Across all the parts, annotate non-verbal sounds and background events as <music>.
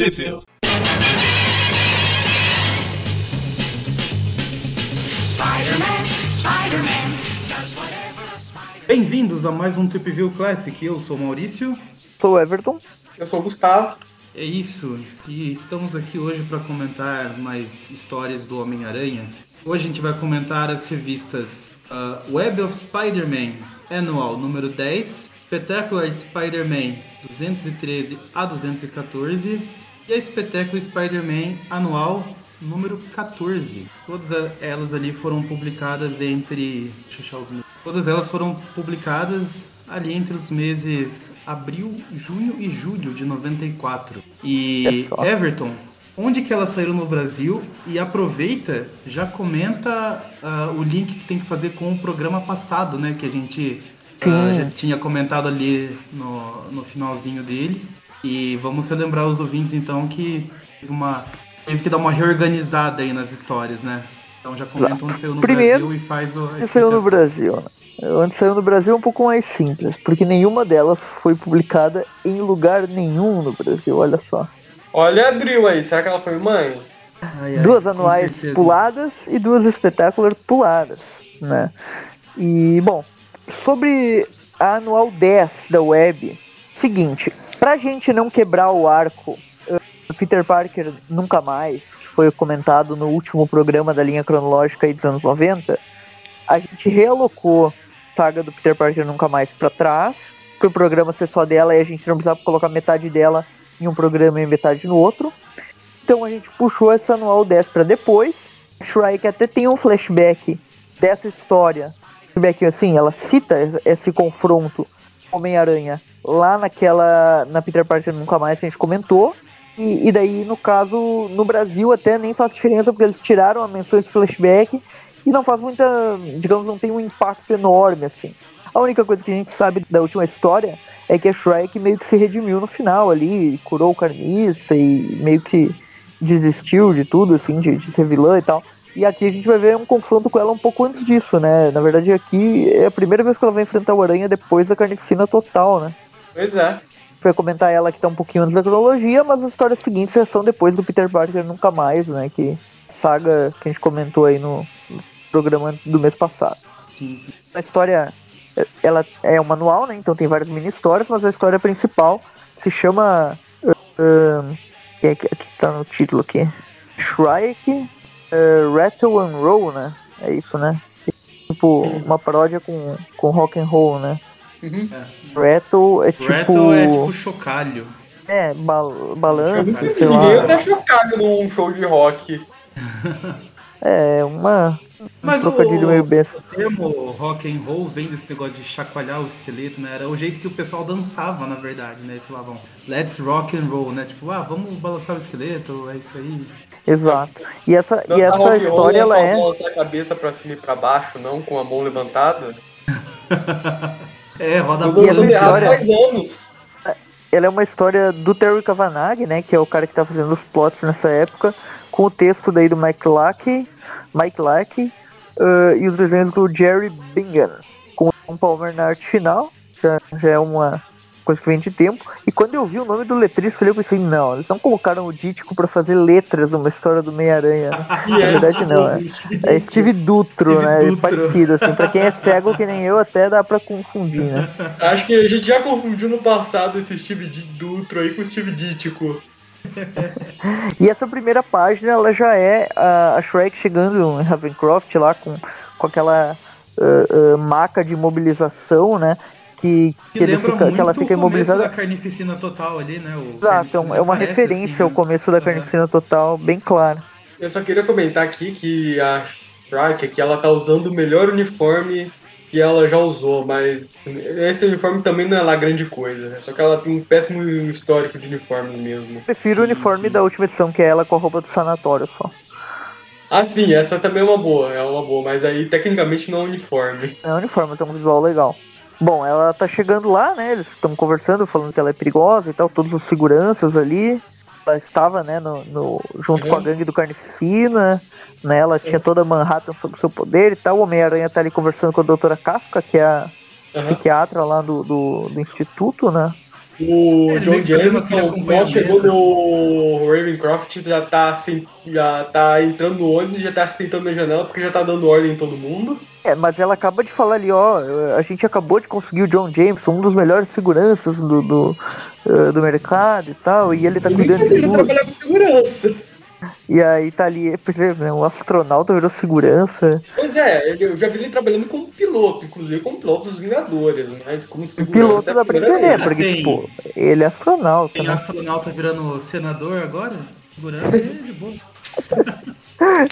Sheffield. Bem-vindos a mais um Trip View Classic. Eu sou o Maurício. Sou o Everton. Eu sou o Gustavo. É isso, e estamos aqui hoje para comentar mais histórias do Homem-Aranha. Hoje a gente vai comentar as revistas uh, Web of Spider-Man Anual número 10, Spectacular Spider-Man 213 a 214 e a Spectacular Spider-Man Anual número 14. Todas elas ali foram publicadas entre. Deixa eu achar os meses. Todas elas foram publicadas ali entre os meses abril, junho e julho de 94. E É Everton, onde que elas saíram no Brasil? E aproveita, já comenta ah, o link que tem que fazer com o programa passado, né? Que a gente Sim. já tinha comentado ali no, no finalzinho dele. E vamos relembrar os ouvintes então que teve uma teve que dar uma reorganizada aí nas histórias, né? Então já comenta onde saiu no Primeiro, Brasil e faz o. Onde saiu no. Brasil. né? Onde saiu no Brasil é um pouco mais simples, porque nenhuma delas foi publicada em lugar nenhum no Brasil, olha só. Olha a Abril aí, será que ela foi mãe? Ai, ai, duas anuais puladas e duas espetacular puladas, né? E, bom, sobre a anual 10 da web, seguinte, pra gente não quebrar o arco eh, Peter Parker Nunca Mais, que foi comentado no último programa da linha cronológica aí dos anos 90, a gente realocou a saga do Peter Parker Nunca Mais pra trás, para o programa ser só dela e a gente não precisava colocar metade dela em um programa e metade no outro. Então a gente puxou essa anual 10 para depois. Shrike até tem um flashback dessa história. Flashback assim, ela cita esse confronto Homem-Aranha lá naquela. Na Peter Parker Nunca Mais que a gente comentou. E, e daí, no caso, no Brasil até nem faz diferença, porque eles tiraram a menção esse flashback e não faz muita. digamos, não tem um impacto enorme assim. A única coisa que a gente sabe da última história é que a Shrike meio que se redimiu no final ali, curou o carniça e meio que desistiu de tudo, assim, de, de ser vilã e tal. E aqui a gente vai ver um confronto com ela um pouco antes disso, né? Na verdade, aqui é a primeira vez que ela vai enfrentar o Aranha depois da carnificina total, né? Pois é. Foi comentar ela que tá um pouquinho antes da cronologia, mas as histórias seguintes são depois do Peter Parker Nunca Mais, né? Que saga que a gente comentou aí no programa do mês passado. Sim, sim. A história, ela é um manual, né? Então tem várias mini histórias, mas a história principal se chama. Uh, que é que tá no título aqui? Shrike uh, Rattle and Roll, né? É isso, né? Tipo, uma paródia com, com rock and roll, né? Uhum. Rattle é tipo. Rattle é tipo chocalho. É, bal balanço, Chocalho. Ninguém lá. tá chocado num show de rock. <laughs> É, uma. Mas um trocadilho meio besta. O termo rock and roll vem desse negócio de chacoalhar o esqueleto, né? Era o jeito que o pessoal dançava, na verdade, né? Eles falavam, let's rock and roll, né? Tipo, ah, vamos balançar o esqueleto, é isso aí. Exato. E essa, e Dançar essa história, ela só é. balançar a cabeça pra cima e pra baixo, não com a mão levantada. <laughs> É, roda banda. errado história- faz anos. ela é uma história do Terry Cavanagh, né, que é o cara que tá fazendo os plots nessa época, com o texto daí do Mike Lack, Mike Lack, eh, e os desenhos do Jerry Bingham, com o Palmer na arte final, já, já é uma coisa que vem de tempo. E quando eu vi o nome do letrista, eu pensei, não, eles não colocaram o Dítico pra fazer letras numa história do Meia-Aranha. <laughs> né? E Na é, verdade não, é, é Steve Dutro, Steve né, Dutro. parecido, assim, pra quem é cego que nem eu, até dá pra confundir, né. Acho que a gente já confundiu no passado esse Steve Dutro aí com o Steve Dítico. E essa primeira página, ela já é a, Shrek chegando em Ravencroft lá com, com aquela ah, ah, maca de imobilização, né? Que, Que que, ele fica, que ela o fica começo imobilizada. da carnificina total ali, né? O Exato, é é uma Parece referência assim, ao né? começo da Aham. carnificina total, bem clara. Eu só queria comentar aqui que a Shrike aqui, ela tá usando o melhor uniforme que ela já usou, mas esse uniforme também não é lá grande coisa, né? Só que ela tem um péssimo histórico de uniforme mesmo. Prefiro Sim, o uniforme sim. da última edição, que é ela com a roupa do sanatório só. Ah, sim, essa também é uma boa, é uma boa, mas aí tecnicamente não é uniforme. É um uniforme, tem um visual legal. Bom, ela tá chegando lá, né? Eles estão conversando, falando que ela é perigosa e tal, todos os seguranças ali. Ela estava, né, no, no- junto Uhum. com a gangue do Carnificina, né? Ela tinha toda Manhattan sob seu poder e tal. O Homem-Aranha tá ali conversando com a doutora Kafka, que é a Aham. psiquiatra lá do, do, do instituto, né? O Ele John Jameson aquele mal chegou no Ravencroft, já tá, sem, já tá entrando no ônibus, já tá se sentando na janela, porque já tá dando ordem em todo mundo. É, mas ela acaba de falar ali, ó, a gente acabou de conseguir o John Jameson, um dos melhores seguranças do, do, eh, do mercado e tal, e ele tá E cuidando de ele tudo. trabalhar com segurança. E aí tá ali, por exemplo, né, um astronauta virou segurança. Pois é, eu já vi ele trabalhando como piloto, inclusive como piloto dos Vingadores, mas como O segurança. piloto é dá pra primeira entender, vez. porque, Tem- tipo, ele é astronauta, Tem né? astronauta virando senador agora? Segurança <laughs> é de boa.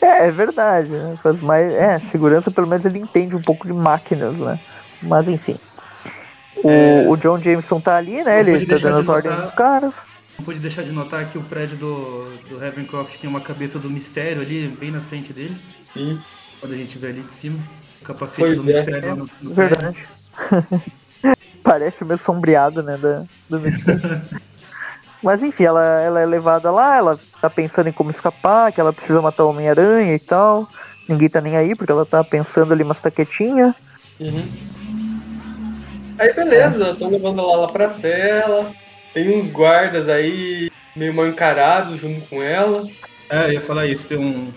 É, é verdade, né? Faz mais, é, segurança pelo menos ele entende um pouco de máquinas, né? Mas enfim. O, É. o John Jameson tá ali, né? Ele tá dando as ordens dos caras. Não pude deixar de notar que o prédio do, do Ravencroft tem uma cabeça do mistério ali, bem na frente dele. Sim. Quando a gente vê ali de cima. O capacete Pois do é. mistério no, no prédio. Verdade. <laughs> Parece meio sombreado, né? Da, do mistério. <laughs> Mas enfim, ela, ela é levada lá, ela tá pensando em como escapar, que ela precisa matar o Homem-Aranha e tal. Ninguém tá nem aí, porque ela tá pensando ali, mas tá quietinha. Uhum. Aí beleza, estão levando ela lá pra cela. Tem uns guardas aí meio mal encarados junto com ela. É, eu ia falar isso. Tem um,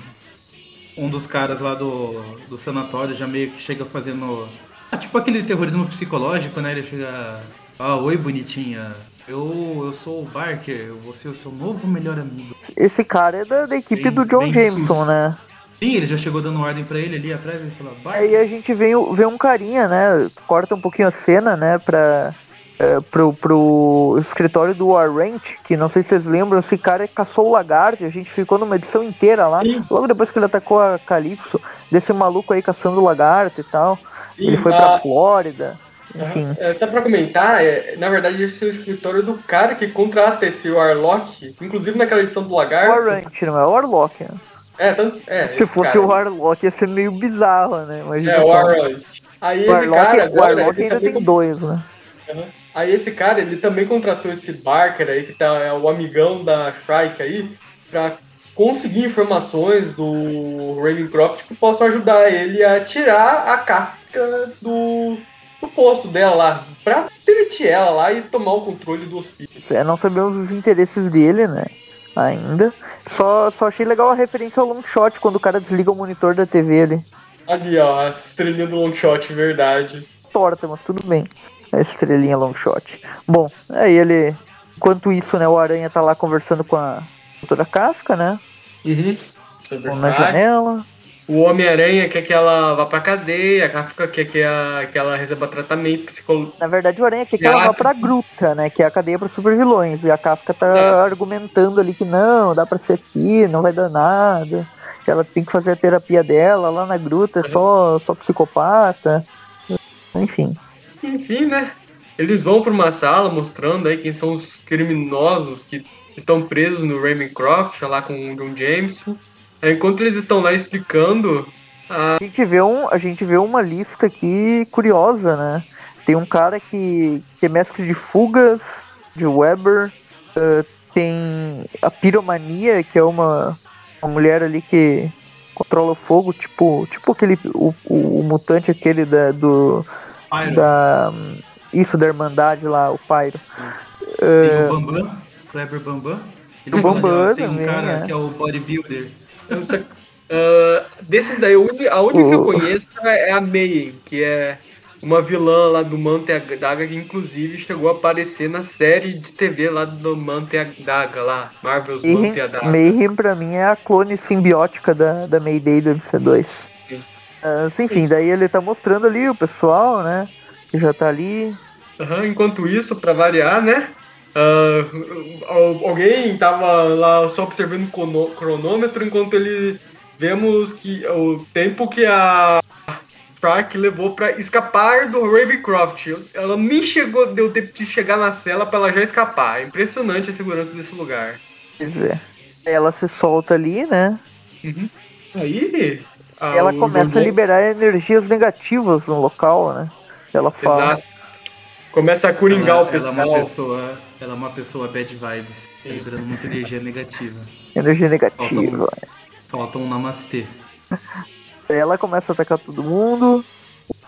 um dos caras lá do, do sanatório já meio que chega fazendo. Ah, tipo aquele terrorismo psicológico, né? Ele chega. Ah, oi, bonitinha. Eu, eu sou o Barker, eu vou ser o seu novo melhor amigo. Esse cara é da, da equipe Bem- do John Jameson, sus. né? Sim, ele já chegou dando ordem pra ele ali atrás, ele fala, Aí Barker. a gente vê, vê um carinha, né? Corta um pouquinho a cena, né? Pra, é, pro, pro escritório do Warrant, que não sei se vocês lembram, esse cara caçou o lagarto, a gente ficou numa edição inteira lá. Sim. Logo depois que ele atacou a Calypso, desse maluco aí caçando o lagarto e tal. E ele foi a- pra Flórida. Enfim. É, só pra comentar, é, na verdade esse é o escritório do cara que contrata esse Warlock, inclusive naquela edição do Lagarto. Warrant, não é Warlock, né? É, é, Se fosse cara. o Warlock ia ser meio bizarro, né? Imagina É, o. Warlock. Aí O esse Warlock, cara o agora, Warlock ele ainda tem dois, né? Aham. Aí esse cara, ele também contratou esse Barker aí, que tá, é o amigão da Shrike aí, pra conseguir informações do Ravencroft que possam ajudar ele a tirar a Kafka do, do posto dela lá, pra demitir ela lá e tomar o controle do hospício. É, não sabemos os interesses dele, né? Ainda. Só, só achei legal a referência ao long shot quando o cara desliga o monitor da TV ali. Ali, ó, a estrelinha do long shot, verdade. Torta, mas tudo bem. A estrelinha long shot. Bom, aí ele. Enquanto isso, né, o Aranha tá lá conversando com a doutora Kafka, né? Uhum. Sobre Na janela. O Homem-Aranha quer que ela vá pra cadeia, a Kafka quer que, a, que ela receba tratamento psicológico. Na verdade, o Aranha quer que ela a- vá pra gruta, né? Que é a cadeia para supervilões. E a Kafka tá É. argumentando ali que não, dá pra ser aqui, não vai dar nada. Que ela tem que fazer a terapia dela lá na gruta, é só, só psicopata. Enfim. Enfim, né? Eles vão para uma sala mostrando aí quem são os criminosos que estão presos no Ravencroft, lá com o John Jameson. Enquanto eles estão lá explicando, A gente vê, um, a gente vê uma lista aqui curiosa, né? Tem um cara que, que é mestre de fugas, de Weber. eh, tem a piromania, que é uma, uma mulher ali que controla o fogo, tipo, tipo aquele. O, o, o mutante aquele da, do. Pyro. Da, isso, da Irmandade lá, o Pyro. Tem o Bambam, Kleber Bambam. E O Bambam Tem um também, cara é. que é o bodybuilder. ah, desses daí, a única que eu conheço é a Mayen, que é uma vilã lá do Manta Daga, que inclusive chegou a aparecer na série de TV lá do Manta Daga, lá, Marvel's Mayhem, Manta Daga. Mayhem pra mim é a clone simbiótica da, da Mayday do MC2. Sim. Ah, enfim, daí ele tá mostrando ali o pessoal, né? Que já tá ali. Aham, enquanto isso, pra variar, né? al- alguém tava lá só observando o cronômetro enquanto ele vemos que o tempo que a Shrike levou pra escapar do Ravencroft. Ela nem chegou, deu tempo de chegar na cela pra ela já escapar. É impressionante a segurança desse lugar. Quer dizer, ela se solta ali, né? Uhum. Aí. Ela começa a liberar energias negativas no local, né? Ela fala. Exato. Começa a coringar ela, o pessoal. Ela é uma pessoa, ela é uma pessoa bad vibes, tá liberando muita energia negativa. Energia Falta negativa. um, falta um namastê. <laughs> Ela começa a atacar todo mundo.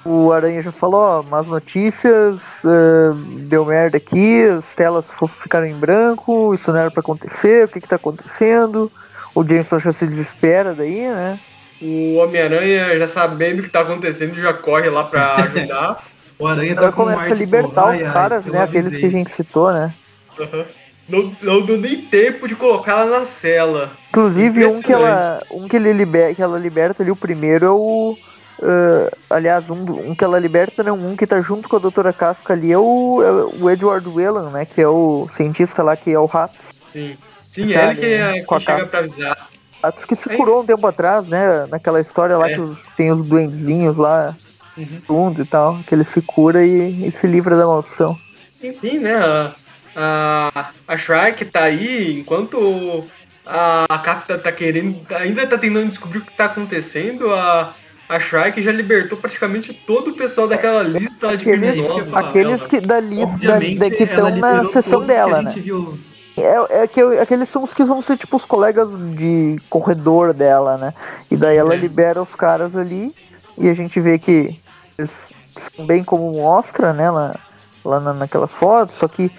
O Aranha já falou, ó, más notícias, uh, deu merda aqui, as telas ficaram em branco, isso não era pra acontecer, o que que tá acontecendo? O Jameson já se desespera daí, né? O Homem-Aranha, já sabendo o que tá acontecendo, já corre lá pra <laughs> ajudar. o Aranha tá com começa a libertar tipo, os caras, né? Aqueles que a gente citou, né? Uhum. Não, não deu nem tempo de colocar ela na cela. Inclusive, um que, ela, um que, ele liber, que ela liberta ali, o primeiro é o Uh, aliás, um, um, que ela liberta, né, um que tá junto com a doutora Kafka ali é o, é o Edward Whelan, né? Que é o cientista lá, que é o Ratos. Sim, Sim é ele que, é, que chega pra avisar. Ratos que se é curou um tempo atrás, né? Naquela história lá é. que os, tem os duendezinhos lá, uhum. fundo e tal, que ele se cura e, e, se livra da maldição. Enfim, né? A, a, a Shrike tá aí enquanto a, a Kafka tá querendo, ainda tá tentando descobrir o que tá acontecendo, a a Shrike já libertou praticamente todo o pessoal daquela é, lista de aqueles, criminosos. Aqueles que da lista da, que estão na sessão dela, né? Viu... É, é que aqueles são os que vão ser tipo os colegas de corredor dela, né? E daí ela é. libera os caras ali e a gente vê que eles são bem como mostra, né? Lá, lá na, naquelas fotos, só que,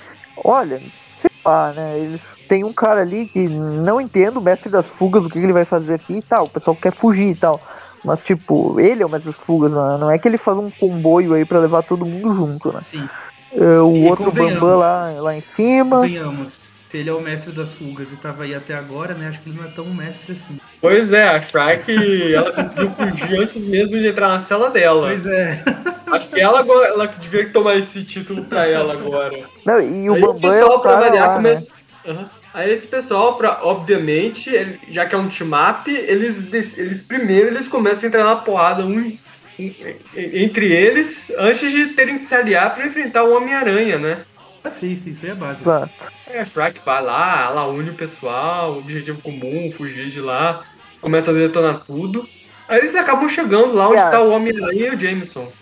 olha, sei lá, né? Eles tem um cara ali que não entende o mestre das fugas, o que ele vai fazer aqui e tal. O pessoal quer fugir e tal. Mas, tipo, ele é o mestre das fugas, né? não é que ele faz um comboio aí pra levar todo mundo junto, né? Sim. Uh, o e outro Bambam lá, lá em cima. Convenhamos. Ele é o mestre das fugas e tava aí até agora, né? Acho que ele não é tão mestre assim. Pois é, a Shrike, ela conseguiu fugir antes mesmo de entrar na cela dela. Pois é. Acho que ela, ela devia tomar esse título pra ela agora. Não, e o Bambam é o cara lá, começa... né? Uhum. Aí esse pessoal, pra, obviamente, ele, já que é um team-up, eles, eles primeiro eles começam a entrar na porrada um, um, entre eles antes de terem que se aliar para enfrentar o Homem-Aranha, né? Ah, sim, sim, isso aí é básico. Exato. A Shrek vai lá, ela une o pessoal, objetivo comum, fugir de lá, começa a detonar tudo. Aí eles acabam chegando lá onde está o Homem-Aranha e o Jameson.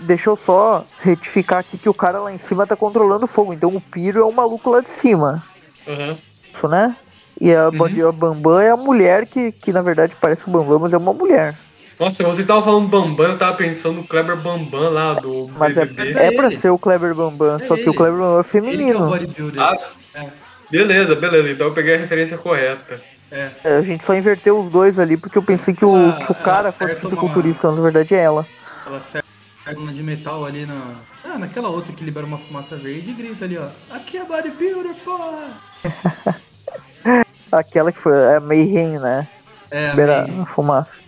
Deixa eu só retificar aqui que o cara lá em cima tá controlando o fogo, então o Piro é o maluco lá de cima. Uhum. Isso, né? E a, uhum. a Bambam é a mulher que, que na verdade parece o Bambam, mas é uma mulher. Nossa, vocês estavam falando Bambam, eu tava pensando no Kleber Bambam lá do Mas é, é, pra ser o Kleber Bambam, é só que o Kleber Bambam é feminino. Ele é o ah, é. Beleza, beleza, então eu peguei a referência correta. É. é. a gente só inverteu os dois ali porque eu pensei que o, ela, que o cara fosse fisiculturista, uma... na verdade é ela. Ela serve uma de metal ali na. Ah, naquela outra que libera uma fumaça verde e grita ali, ó. Aqui é bodybuilder, porra! <laughs> Aquela que foi a Mayhem, né? É, Libera a fumaça.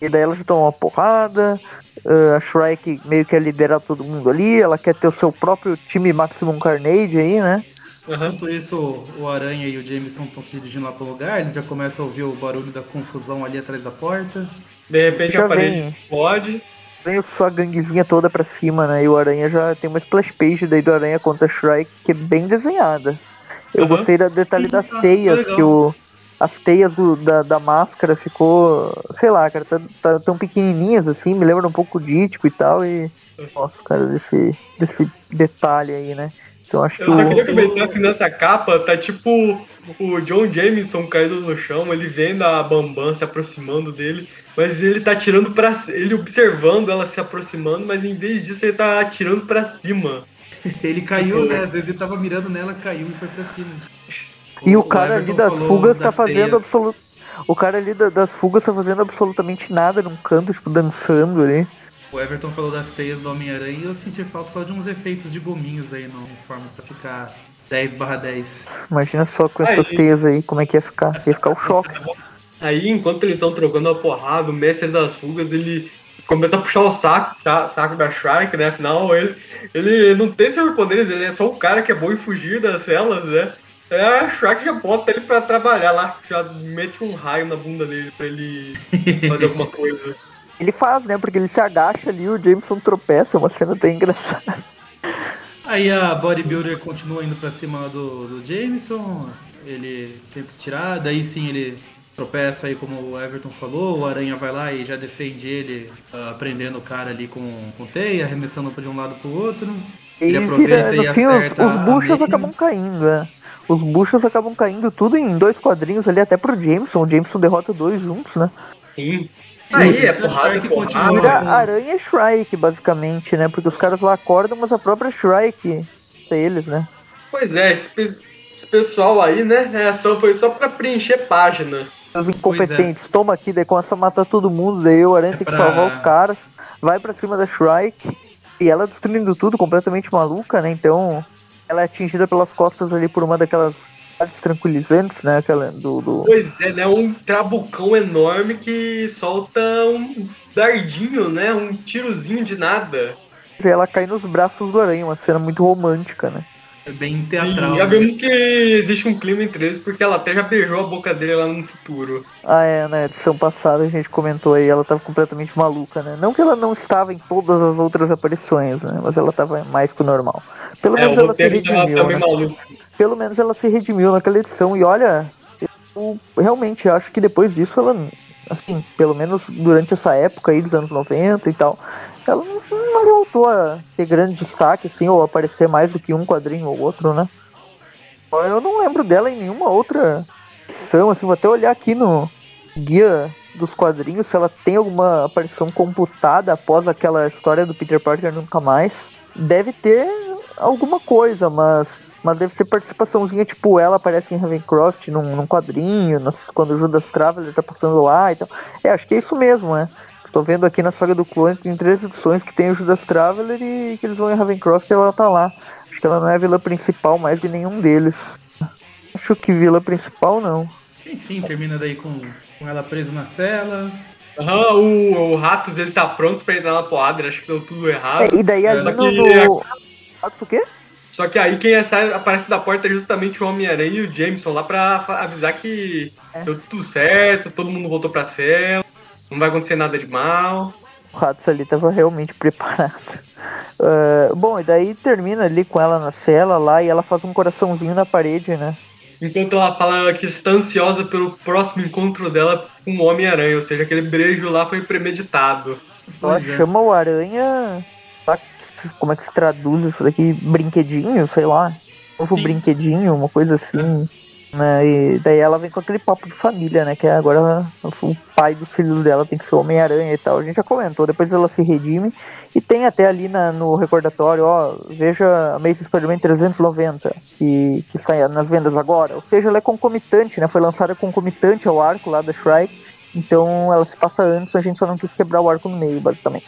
E daí ela já toma uma porrada. Uh, a Shrike meio que é liderar todo mundo ali. Ela quer ter o seu próprio time Maximum Carnage aí, né? Enquanto isso, o Aranha e o Jameson estão se dirigindo lá pro lugar. Eles já começam a ouvir o barulho da confusão ali atrás da porta. De repente a parede vem, explode. Vem sua ganguezinha toda pra cima, né? E o Aranha já tem uma splash page daí do Aranha contra a Shrike que é bem desenhada. Eu uhum. gostei da detalhe das teias, que o, as teias do, da, da máscara ficou, sei lá, cara, tá, tá, tão pequenininhas assim, me lembra um pouco dítico e tal, e gosto, cara, desse, desse detalhe aí, né? Então acho Eu que só o... queria comentar que nessa capa tá tipo o John Jameson caído no chão, ele vendo a Bambam se aproximando dele, mas ele tá atirando para ele observando ela se aproximando, mas em vez disso ele tá atirando para cima. ele caiu, né? Às vezes ele tava mirando nela, caiu e foi pra cima. E o, o cara ali das fugas tá fazendo absoluto. O cara ali das fugas tá fazendo absolutamente nada num canto, tipo, dançando ali. O Everton falou das teias do Homem-Aranha e eu senti falta só de uns efeitos de gominhos aí no uniforme pra ficar 10 barra 10. Imagina só com essas aí. teias aí, como é que ia ficar? Ia ficar o <laughs> choque. Aí, enquanto eles estão trocando a porrada, o mestre das fugas, ele começa a puxar o saco, tá? saco da Shrike, né? Afinal, ele, ele não tem superpoderes, ele é só um cara que é bom em fugir das celas, né? É, a Shrike já bota ele pra trabalhar lá, já mete um raio na bunda dele pra ele fazer alguma <laughs> coisa. Ele faz, né? Porque ele se agacha ali, o Jameson tropeça, é uma cena bem engraçada. Aí a bodybuilder continua indo pra cima do, do Jameson, ele tenta tirar, daí sim ele tropeça aí, como o Everton falou, o Aranha vai lá e já defende ele, uh, prendendo o cara ali com, com teia, arremessando de um lado pro outro. Ele e aproveita vira, e acerta. Os, os buchas acabam caindo, é. Os buchas acabam caindo tudo em dois quadrinhos ali, até pro Jameson. O Jameson derrota dois juntos, né? Sim. Aí é porrada, porrada. continua. Vira Aranha e Shrike, basicamente, né? Porque os caras lá acordam, mas a própria Shrike é eles, né? Pois é, esse, pe- esse pessoal aí, né? É, só, foi só pra preencher página. Os incompetentes, toma aqui, daí começa a matar todo mundo, daí o Aranha É tem que pra- salvar os caras, vai pra cima da Shrike, e ela destruindo tudo, completamente maluca, né? Então, ela é atingida pelas costas ali por uma daquelas artes tranquilizantes, né? Aquela do. do... Pois é, né? Um trabucão enorme que solta um dardinho, né? Um tirozinho de nada. E ela cai nos braços do Aranha, uma cena muito romântica, né? É bem teatral. Sim, já né? vimos que existe um clima entre eles, porque ela até já beijou a boca dele lá no futuro. Ah, é, na edição passada a gente comentou aí, ela tava completamente maluca, né? Não que ela não estava em todas as outras aparições, né? Mas ela tava mais que o normal. Pelo É, menos ela se tava redimiu, né? Pelo menos ela se redimiu naquela edição. E olha, eu realmente acho que depois disso ela, assim, pelo menos durante essa época aí dos anos 90 e tal, ela não, não voltou a ter grande destaque, assim, ou aparecer mais do que um quadrinho ou outro, né? Eu não lembro dela em nenhuma outra edição, assim, vou até olhar aqui no guia dos quadrinhos se ela tem alguma aparição computada após aquela história do Peter Parker nunca mais. Deve ter alguma coisa, mas, mas deve ser participaçãozinha, tipo, ela aparece em Ravencroft num, num quadrinho, nas- quando o Judas Traveler tá passando lá e tal. É, acho que é isso mesmo, né? Tô vendo aqui na saga do clone, tem três edições que tem o Judas Traveler e que eles vão em Ravencroft e ela tá lá. Acho que ela não é a vilã principal mais de nenhum deles. Acho que vilã principal não. Enfim, termina daí com, com ela presa na cela. Aham, o, o Ratos ele tá pronto pra entrar na porrada, ele acha que deu tudo errado. É, e daí ali no. que no... Quê? Só que aí quem sai, aparece da porta é justamente o Homem-Aranha e o Jameson lá pra avisar que É. deu tudo certo, todo mundo voltou pra cela, não vai acontecer nada de mal. O Ratos ali tava realmente <laughs> preparado. Ah, bom, e daí termina ali com ela na cela lá e ela faz um coraçãozinho na parede, né? Enquanto ela fala que está ansiosa pelo próximo encontro dela com o Homem-Aranha, ou seja, aquele beijo lá foi premeditado. Ela Pois é. chama o aranha. Como é que se traduz isso daqui? Brinquedinho, sei lá. Novo Sim. brinquedinho, uma coisa assim. Né? E daí ela vem com aquele papo de família, né? Que é agora o pai dos filhos dela tem que ser Homem-Aranha e tal. A gente já comentou, depois ela se redime. E tem até ali na- no recordatório, ó, veja Amazing Spider-Man 390, que, que está nas vendas agora. Ou seja, ela é concomitante, né? Foi lançada concomitante ao arco lá da Shrike. Então ela se passa antes, a gente só não quis quebrar o arco no meio, basicamente.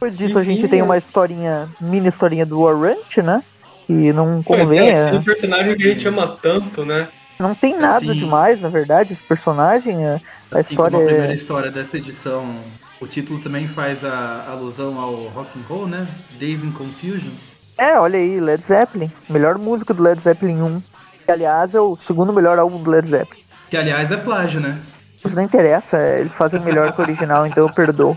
Depois disso a Enfim, gente tem é. uma historinha, mini historinha do Warrant, né? Que não Pois convém, é, é, esse personagem que a gente ama tanto, né? não tem nada Assim- demais, na verdade, esse personagem. é- A Assim história como a é- primeira história dessa edição, o título também faz a alusão ao rock and roll, né? Days in Confusion. É, olha aí, Led Zeppelin. Melhor música do Led Zeppelin 1. Que, aliás, é o segundo melhor álbum do Led Zeppelin. Que aliás é plágio, né? Isso não interessa, é, eles fazem melhor que o original, então eu perdoo.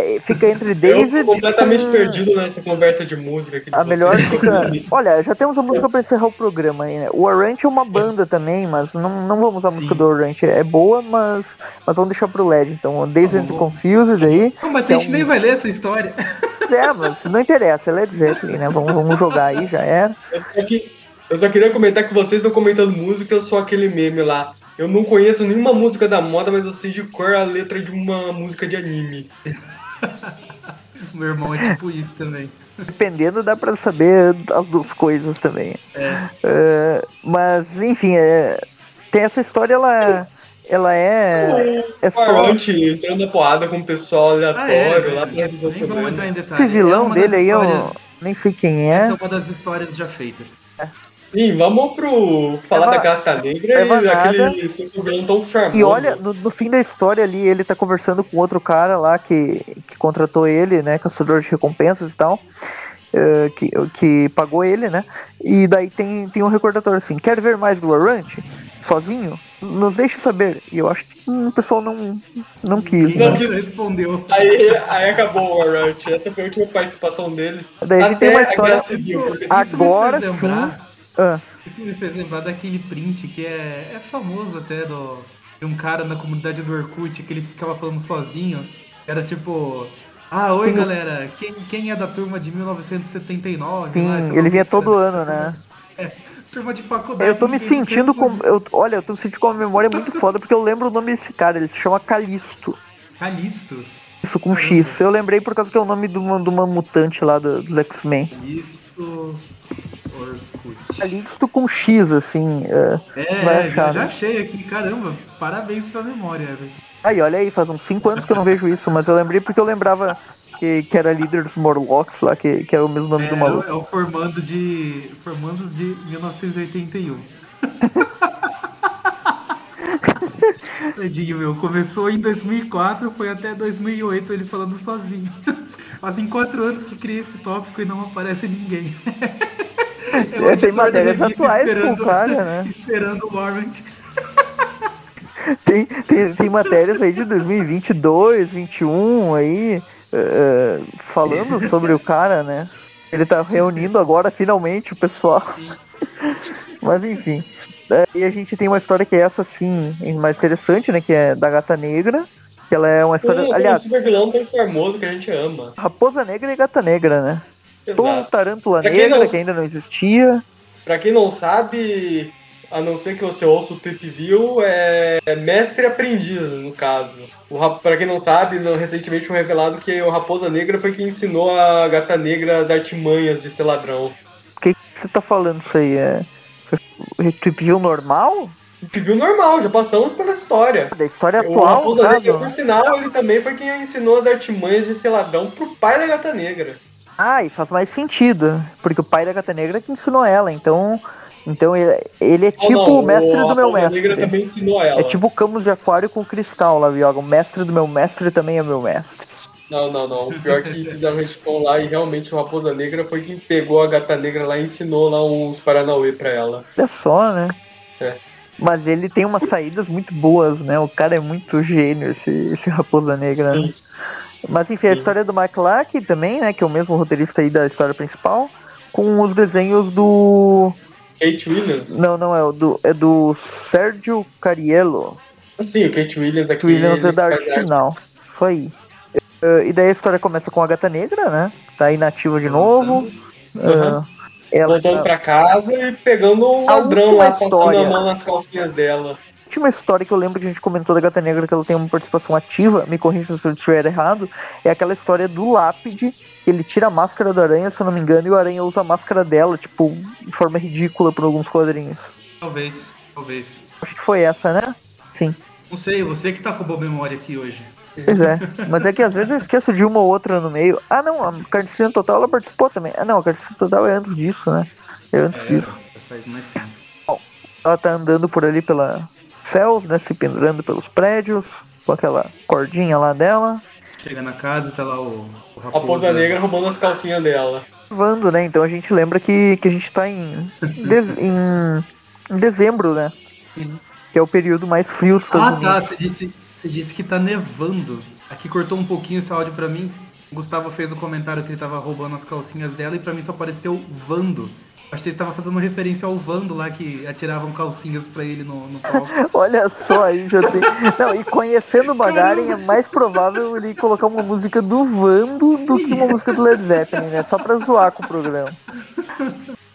É, Fica entre Eu Daisy tô completamente com- perdido nessa conversa de música aqui A melhor fica. <laughs> Olha, já temos a música pra encerrar o programa aí, né? O Warrant é uma banda também, mas não, não vamos usar a música do Warrant. É boa, mas, mas vamos deixar pro LED. Então, Days Tá and. Confused aí. Não, mas a é gente um- nem vai ler essa história. <laughs> É, mas não interessa, é Led Zeppelin, né? Vamos, vamos jogar aí, já era. Eu só, que- eu só queria comentar que vocês estão comentando música, eu sou aquele meme lá. Eu não conheço nenhuma música da moda, mas eu sei de cor a letra de uma música de anime. <laughs> Meu irmão é tipo isso também. Dependendo, dá pra saber as duas coisas também. É. É, mas, enfim, é, tem essa história, ela, ela é. É O só. Entrando na porrada com o pessoal aleatório Ah, é, lá pra resolver o Nem vamos entrar em detalhes. Esse vilão É dele aí, eu nem sei quem Essa é. é uma das histórias já feitas. Sim, vamos pro falar Eva- da Gata Negra Eva e super vilão tão charmoso. E olha, no, no fim da história ali, ele tá conversando com outro cara lá que, que contratou ele, né? Caçador de recompensas e tal. eh, que, que pagou ele, né? E daí tem, tem um recordatório assim: quer ver mais do Warrant? Sozinho? Nos deixe saber. E eu acho que hum, o pessoal não, não quis. Ninguém Não Né? quis. respondeu. Aí, aí acabou o Aront. Essa foi a última participação dele. Daí a gente tem Até uma história. Civil. Isso me Agora lembrar, Ah, Isso me fez lembrar daquele print que é, é famoso até do, de um cara na comunidade do Orkut que ele ficava falando sozinho. Era tipo. Ah, oi Sim. galera, quem, quem é da turma de 1979? lá, sei sim, lá ele vinha todo ano, né? Turma de faculdade. Eu tô me sentindo com. Eu, olha, eu tô me sentindo com uma memória muito foda porque eu lembro o nome desse cara, ele se chama Calisto. Calisto. Isso com X. Eu lembrei por causa que é o nome de uma, de uma mutante lá do- dos X-Men. Calisto. Orkut. Calisto com X, assim. é. É, Vai já, achar, já né? achei aqui. Caramba, parabéns pela memória, Everton. Aí, olha aí, faz uns 5 anos que eu não vejo isso, mas eu lembrei porque eu lembrava que, que era líder dos Morlocks lá, que, que é o mesmo nome do É, maluco. é o formando de. Formandos de 1981. Tadinho <laughs> meu, começou em 2004, foi até 2008 ele falando sozinho. <laughs> Fazem quatro anos que cria esse tópico e não aparece ninguém. <laughs> <laughs> É É, tem matérias atuais com o cara, né? <laughs> Esperando o Warrant. <laughs> Tem, tem, tem matérias aí de 2022, 21 aí, eh, falando sobre o cara, né? Ele tá reunindo agora finalmente o pessoal. Mas enfim. E a gente tem uma história que é essa, assim, mais interessante, né? Que é da Gata Negra. Que ela é uma história. Tem, tem um aliás, super vilão tão charmoso que a gente ama. Raposa Negra e Gata Negra, né? Ou Exato. Tarântula Pra quem Negra, não- que ainda não existia. Pra quem não sabe, a não ser que você ouça o Trip View, é mestre aprendiz, no caso. O, pra quem não sabe, recentemente foi revelado que o Raposa Negra foi quem ensinou a Gata Negra as artimanhas de ser ladrão. O que, que você tá falando isso aí? É. Trip View normal? Trip View normal, já passamos pela história. Da história O atual, Raposa no Negra, por sinal, ele também foi quem ensinou as artimanhas de ser ladrão pro pai da Gata Negra. Ah, e faz mais sentido, porque o pai da Gata Negra que ensinou ela, então, então ele, ele é tipo não, o mestre do meu Raposa Negra mestre. também ensinou ela. É tipo o Camus de Aquário com cristal lá, Vioga. O mestre do meu mestre também é meu mestre. Não, não, não. O pior é que fizeram retcon lá e realmente o Raposa Negra foi quem pegou a Gata Negra lá e ensinou lá uns Paranauê pra ela. Olha só, né? É. Mas ele tem umas saídas muito boas, né? O cara é muito gênio, esse, esse Raposa Negra. né? Mas enfim, a Sim. história do Mike Lack também, né? Que é o mesmo roteirista aí da história principal. Com os desenhos do. Kate Williams. Não, não, é o do. É do Sérgio Cariello. Sim, o Kate Williams aqui. Williams é da arte final. Isso aí. Eh, e daí a história começa com a gata negra, né? Tá inativa de novo. Uhum. Eh, ela Voltando pra casa e pegando um A ladrão lá, passando história. a mão nas calcinhas dela. A última história que eu lembro que a gente comentou da Gata Negra, que ela tem uma participação ativa, me corrija se eu estiver errado, é aquela história do lápide, ele tira a máscara da aranha, se eu não me engano, e o aranha usa a máscara dela, tipo, de forma ridícula por alguns quadrinhos. Talvez, talvez. Acho que foi essa, né? Sim, Não sei, você que tá com boa memória aqui hoje. pois é. Mas é que às vezes eu esqueço de uma ou outra no meio. Ah, não, a Carnificina Total ela participou também. Ah, não, a Carnificina Total é antes disso, né? É antes É, disso. faz mais tempo. Ela tá andando por ali pela céus, né? Se pendurando pelos prédios, com aquela cordinha lá dela. Chega na casa e tá lá o, o Raposa Negra roubando as calcinhas dela. Vando, né? Então a gente lembra que, que a gente tá em, dez- <laughs> em, em dezembro, né? Que é o período mais frio dos Estados Ah, tá. Unidos. Você disse, você disse que tá nevando. Aqui cortou um pouquinho esse áudio pra mim. O Gustavo fez o comentário que ele tava roubando as calcinhas dela e pra mim só apareceu Vando. Acho que ele tava fazendo uma referência ao Vando lá que atiravam calcinhas pra ele no, no palco. <laughs> Olha só, aí já tem. Não, e conhecendo o Magaren é mais provável ele colocar uma música do Vando do que uma música do Led Zeppelin, né? Só pra zoar com o programa.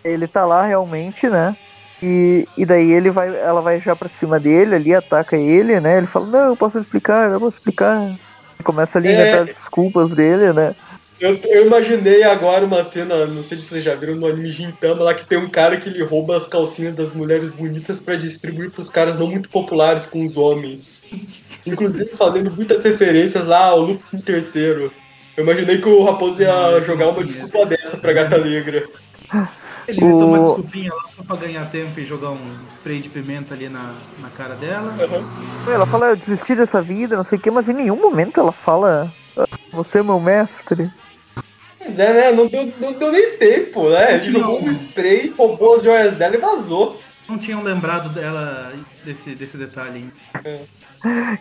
Ele tá lá realmente, né? E, e daí ele vai, ela vai já pra cima dele ali, ataca ele, né? Ele fala, não, eu posso explicar, eu posso explicar. Começa ali a É. inventar as desculpas dele, né? Eu, eu imaginei agora uma cena, não sei se vocês já viram no anime Gintama, lá que tem um cara que ele rouba as calcinhas das mulheres bonitas pra distribuir pros caras não muito populares com os homens. Inclusive fazendo muitas referências lá ao Lupin terceiro. Eu imaginei que o Raposo ia jogar uma desculpa dessa pra Gata Negra. Ele inventou uma desculpinha lá só pra ganhar tempo e jogar um spray de pimenta ali na, na cara dela. Ela fala, eu desisti dessa vida, não sei o que, mas em nenhum momento ela fala, "Ah, você é meu mestre. Pois é, né? Não deu, não deu nem tempo, né? Ele Não. jogou um spray, roubou as joias dela e vazou. Não tinham lembrado dela desse, desse detalhe ainda.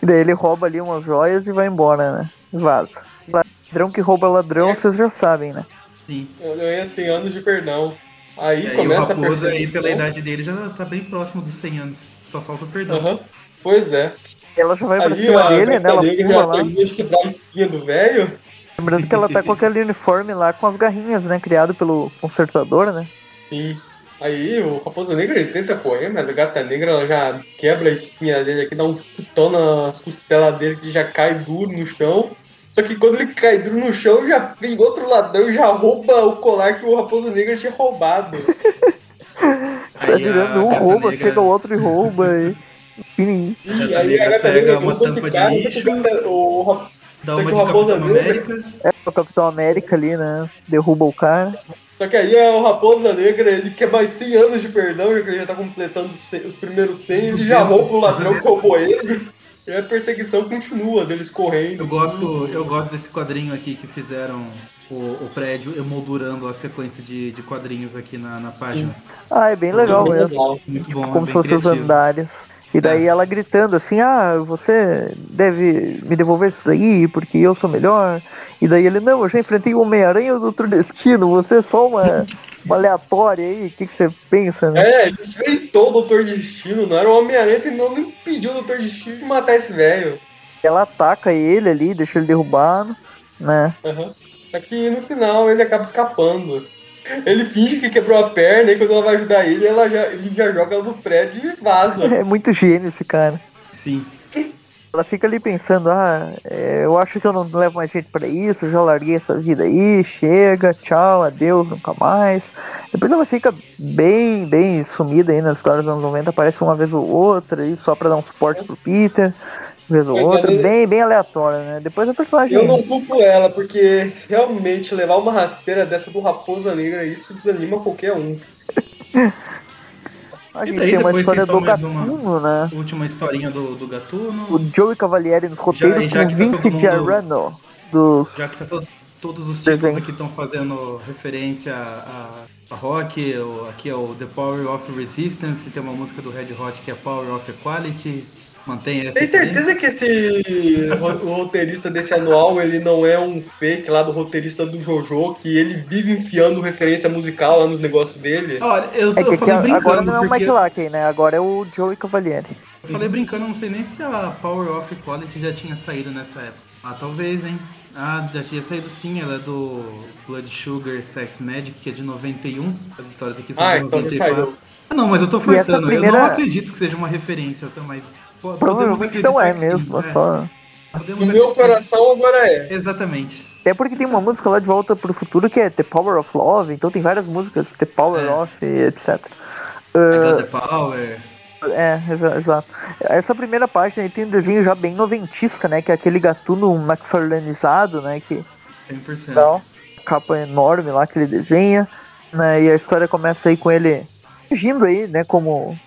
E daí ele rouba ali umas joias e vai embora, né? Vaza. Ladrão que rouba ladrão, É. vocês já sabem, né? Sim. Eu ganhei 100 anos de perdão. Aí aí o começa a Raposo aí, perseguição. pela idade dele, já tá bem próximo dos 100 anos. Só falta o perdão. Aham. Pois é. Ela já vai pra Ali cima a dele, né? Ela pula lá. termina de quebrar a espinha do velho. Lembrando que ela tá com aquele uniforme lá com as garrinhas, né? Criado pelo consertador, né? Sim. Aí o Raposa Negra ele tenta correr, mas a gata negra ela já quebra a espinha dele aqui, dá um chutão nas costelas dele que já cai duro no chão. Só que quando ele cai duro no chão, já vem outro ladrão e já rouba o colar que o Raposa Negra tinha roubado. Você <laughs> tá virando um rouba, negra... chega o outro e rouba. E... Enfim. E aí a gata negra uma esse cara, lixo, o, dá uma de Raposa Capitão Negra. América. É, o Capitão América ali, né? Derruba o cara. Só que aí é o Raposa Negra, ele quer mais 100 anos de perdão, já que ele já tá completando os primeiros 100, ele já rouba o ladrão que roubou ele. E a perseguição continua deles correndo. Eu gosto, eu gosto desse quadrinho aqui que fizeram o, o prédio emoldurando a sequência de, de quadrinhos aqui na, na página. Ah, é bem legal é mesmo. Muito bom, Como é se fossem os andares. E daí é. ela gritando assim, ah, você deve me devolver isso daí, porque eu sou melhor. E daí ele, não, eu já enfrentei o Homem-Aranha e o Doutor Destino, você é só uma, <laughs> uma aleatória aí, o que, que você pensa, né? É, ele enfrentou o Doutor Destino, não era o Homem-Aranha, ele não impediu o Doutor Destino de matar esse velho. Ela ataca ele ali, deixa ele derrubado, né? Uhum. Só que no final ele acaba escapando. Ele finge que quebrou a perna e quando ela vai ajudar ele, ela já, ele já joga ela do prédio e vaza. É muito gênio esse cara. Sim. Ela fica ali pensando, ah, é, eu acho que eu não levo mais gente para isso, já larguei essa vida aí, chega, tchau, adeus, nunca mais. Depois ela fica bem, bem sumida aí nas histórias dos anos 90, aparece uma vez ou outra aí, só pra dar um suporte pro Peter vez ou outra, é, bem, bem aleatória, né? Depois a personagem. Eu não culpo ela, porque realmente levar uma rasteira dessa do Raposa Negra, isso desanima qualquer um. <laughs> A gente tem uma história do Gatuno, uma, né? Última historinha do, do Gatuno. O Joey Cavalieri nos roteiros já, já com tá Vince tá Giarrano. Dos... Já que tá todo, todos os títulos aqui estão fazendo referência a, a rock, aqui é o The Power of Resistance, tem uma música do Red Hot que é Power of Equality. Mantém essa. Tem certeza que esse o roteirista desse anual ele não é um fake lá do roteirista do Jojo, que ele vive enfiando referência musical lá nos negócios dele? Olha, eu, é eu falei brincando. Agora não é o Mike Lackey, né? Agora é o Joey Cavalieri. Eu falei brincando, não sei nem se a Power of Quality já tinha saído nessa época. Ah, talvez, hein? Ah, já tinha saído sim, ela é do Blood Sugar Sex Magic, que é de 91. As histórias aqui são ah, de 94. Então já saiu. Ah, não, mas eu tô forçando. Primeira... Eu não acredito que seja uma referência, mas Provavelmente não é mesmo, sim, é. só. No meu coração agora é. Exatamente. É porque tem uma música lá de Volta pro Futuro que é The Power of Love, então tem várias músicas, The Power é. of, etc. Uh, The Power. É, exato. Essa primeira página aí tem um desenho já bem noventista, né? Que é aquele gatuno McFarlaneizado, né? Que 100%. Dá capa enorme lá que ele desenha, né? E a história começa aí com ele agindo aí, né? Como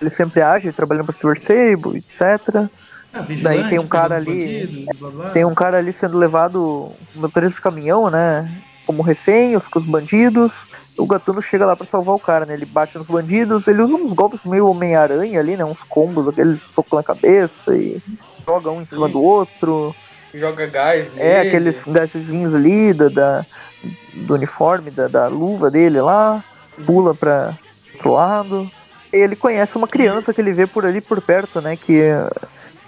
ele sempre age trabalhando para Silver Sable, etc. Ah, Daí tem um cara ali. Bandidos, blá, blá. Tem um cara ali sendo levado motorista de caminhão, né? Como refém, os, com os bandidos. O Gatuno chega lá para salvar o cara, né? Ele bate nos bandidos, ele usa uns golpes meio Homem-Aranha ali, né? Uns combos, aqueles soco na cabeça e joga um em cima Sim. do outro. Joga gás, É, aqueles gasezinhos ali da, da, do uniforme, da, da luva dele lá. Pula pra outro lado ele conhece uma criança que ele vê por ali por perto, né? Que,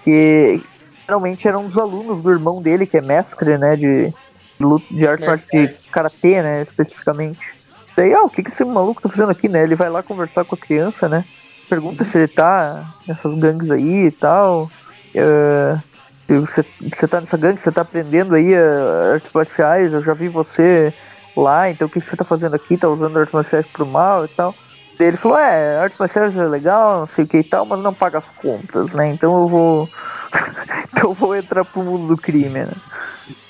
que geralmente era um dos alunos do irmão dele, que é mestre, né? De, de arte de karatê, né? Especificamente. Daí, ah, o que, que esse maluco tá fazendo aqui, né? Ele vai lá conversar com a criança, né? Pergunta se ele tá nessas gangues aí e tal. Uh, você, você tá nessa gangue, você tá aprendendo aí uh, artes marciais, eu já vi você lá, então o que, que você tá fazendo aqui? Tá usando artes marciais pro mal e tal. Ele falou, é, artes marciais é legal, não sei o que e tal, mas não paga as contas, né? Então eu vou. <laughs> então eu vou entrar pro mundo do crime, né?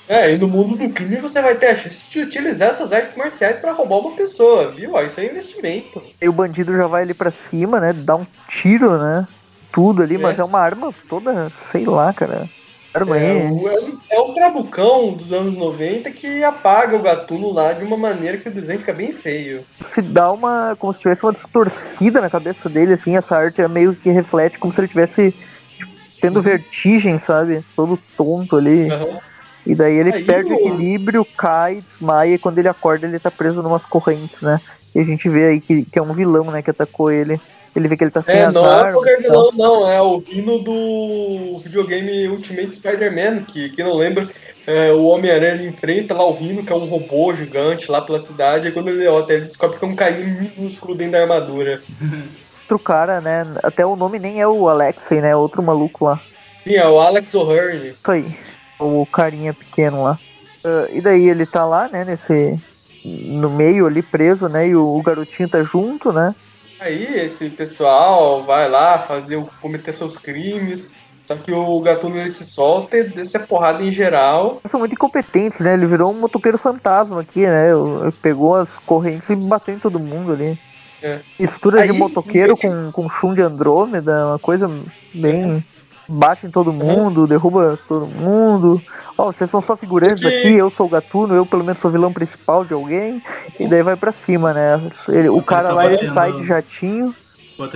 É, e no mundo do crime você vai ter a chance de utilizar essas artes marciais para roubar uma pessoa, viu? Ó, isso é investimento. E o bandido já vai ali para cima, né? Dá um tiro, né? Tudo ali, é. mas é uma arma toda, sei lá, cara. É, é, é um trabucão dos anos 90 que apaga o gatuno lá de uma maneira que o desenho fica bem feio. Se dá uma. como se tivesse uma distorcida na cabeça dele, assim, essa arte é meio que reflete como se ele tivesse tipo, tendo uhum. vertigem, sabe? Todo tonto ali. Uhum. E daí ele Aí, perde o equilíbrio, cai, desmaia, e quando ele acorda ele tá preso numas correntes, né? E a gente vê aí que, que é um vilão, né, que atacou ele. Ele vê que ele tá sem É, não é armas, é vilão, não, é o hino do videogame Ultimate Spider-Man, que quem não lembra, é, o Homem-Aranha enfrenta lá o Rino, que é um robô gigante lá pela cidade, e quando ele olha, ele descobre que é um carinha minúsculo dentro da armadura. <laughs> Outro cara, né? Até o nome nem é o Alexei, né? Outro maluco lá. Sim, é o Alex O'Hearn. Isso aí. O carinha pequeno lá. Uh, e daí ele tá lá, né? Nesse. No meio ali preso, né? E o, o garotinho tá junto, né? Aí esse pessoal vai lá fazer cometer seus crimes. Só que o Gatuno ele se solta e desce a porrada em geral. São muito incompetentes, né? Ele virou um motoqueiro fantasma aqui, né? Ele pegou as correntes e bateu em todo mundo ali. É. Mistura de Aí, motoqueiro esse- com, com chum de Andrômeda, uma coisa bem. Bate em todo mundo, derruba todo mundo. Ó, vocês são só figurantes aqui- eu sou o Gatuno, eu pelo menos sou vilão principal de alguém. E daí vai pra cima, né? Ele- o cara tá lá ele sai de jatinho.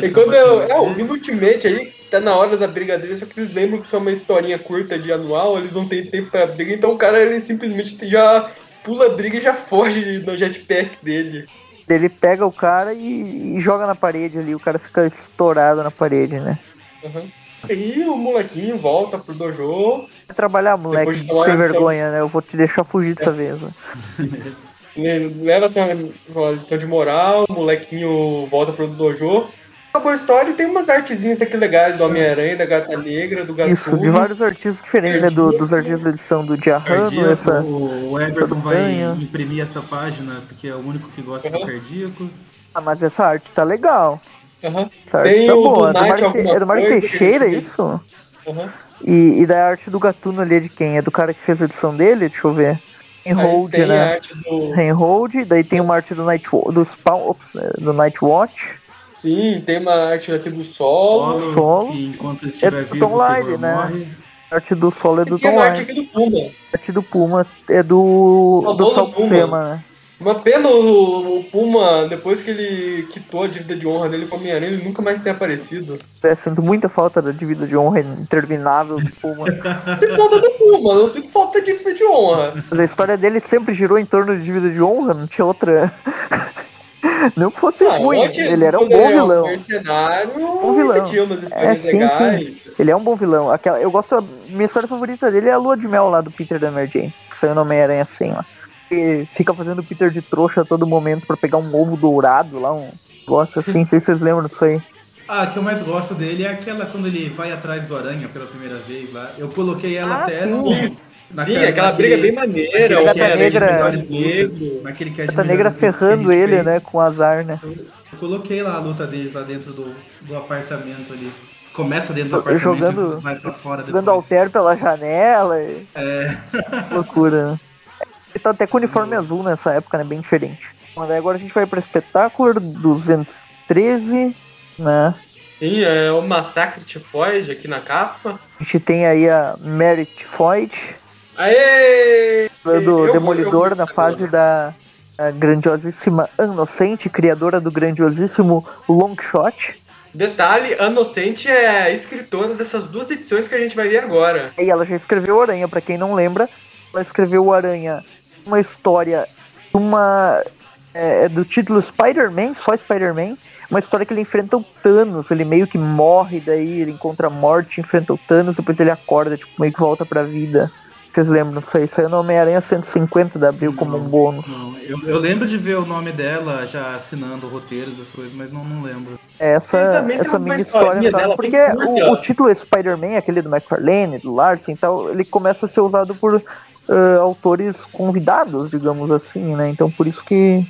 E quando eu, é, o Rino Ultimate aí, tá na hora da briga dele, só que eles lembram que isso é uma historinha curta de anual, eles não têm tempo pra briga, então o cara ele simplesmente já pula a briga e já foge no jetpack dele. Ele pega o cara e, e joga na parede ali, o cara fica estourado na parede, né? Uhum. Aí o molequinho volta pro dojo, Vai trabalhar, moleque, de sem vergonha, né? Eu vou te deixar fugir dessa vez. <laughs> né? le- leva assim, uma lição de moral, o molequinho volta pro dojo. Acabou a história e tem umas artezinhas aqui legais do Homem-Aranha, da Gata Negra, do Isso, de vários artistas diferentes, né? Do- dos artistas da edição do Diarrano, Cardíaco, essa. o Everton vai imprimir essa página, porque é o único que gosta do Uhum. cardíaco. Ah, mas essa arte tá legal. Essa arte Tem tá boa. É do Night Mário, alguma é do Mário que a Teixeira, gente viu? isso? aham. E, e da arte do Gatuno ali é de quem? É do cara que fez a edição dele? Deixa eu ver. Enhold, tem a né? arte do. Enhold, daí tem uma arte do Night do Spawn, ops, é, do Nightwatch. Sim, tem uma arte aqui do solo. Solo, Solo. que enquanto estiver É do vivo, Tom Lyle, né? morre. A arte do solo é do tem Tom a arte Lyle. aqui do Puma. A arte do Puma é do, É o do dono Sal do Puma. Buscema, né? Uma pena o, o Puma, depois que ele quitou a dívida de honra dele com a Homem-Aranha, ele nunca mais tem aparecido. É, sinto muita falta da dívida de honra interminável do Puma. <laughs> Sinto falta do Puma, não sinto falta da dívida de honra. Mas a história dele sempre girou em torno de dívida de honra, não tinha outra. <laughs> não que fosse Ah, ruim, ótimo, ele era um bom ele é vilão. mercenário, Bom vilão. tinha umas É, sim, legais. Ele é um bom vilão. Aquela, eu gosto. Minha história favorita dele é a lua de mel lá do Peter da Mary Jane, que saiu no Homem-Aranha assim lá. Fica fazendo o Peter de trouxa a todo momento pra pegar um ovo dourado lá, um negócio assim, não sei se vocês lembram disso aí. Ah, a que eu mais gosto dele é aquela quando ele vai atrás do aranha pela primeira vez lá. Eu coloquei ela Ah, até sim. no. Sim, naquela- aquela naquele- briga bem maneira. o Gata Negra- lutas, naquele cast de Gata Negra que a ferrando ele, fez. né, com azar, né? Eu coloquei lá a luta deles lá dentro do, do apartamento ali. Começa dentro do apartamento Jogando- e vai pra fora Jogando depois. alter pela janela. E... É. <laughs> Loucura, né? Ele tá até com uniforme azul nessa época, né? Bem diferente. Mas agora a gente vai pra espetáculo 213, né? Sim, é o Massacre Tifoide aqui na capa. A gente tem aí a Merit Floyd, Aê! do Eu- Demolidor eu- na fase da grandiosíssima Inocente, criadora do grandiosíssimo Longshot. Detalhe, a Inocente é escritora dessas duas edições que a gente vai ver agora. E ela já escreveu Aranha, pra quem não lembra, ela escreveu o Aranha, uma história, uma é, é do título Spider-Man, só Spider-Man, uma história que ele enfrenta o Thanos, ele meio que morre, daí ele encontra a morte, enfrenta o Thanos, depois ele acorda, tipo, meio que volta pra vida. Vocês lembram disso aí? Saiu no Homem-Aranha 150 da Abril como um bônus. Não, eu, eu lembro de ver o nome dela já assinando roteiros, essas coisas, mas não, não lembro. Essa, tem essa uma mini história, tá? dela porque bem curta. o, o título Spider-Man, aquele do McFarlane, do Larsen e tal, ele começa a ser usado por ah, autores convidados, digamos assim, né? Então por isso que.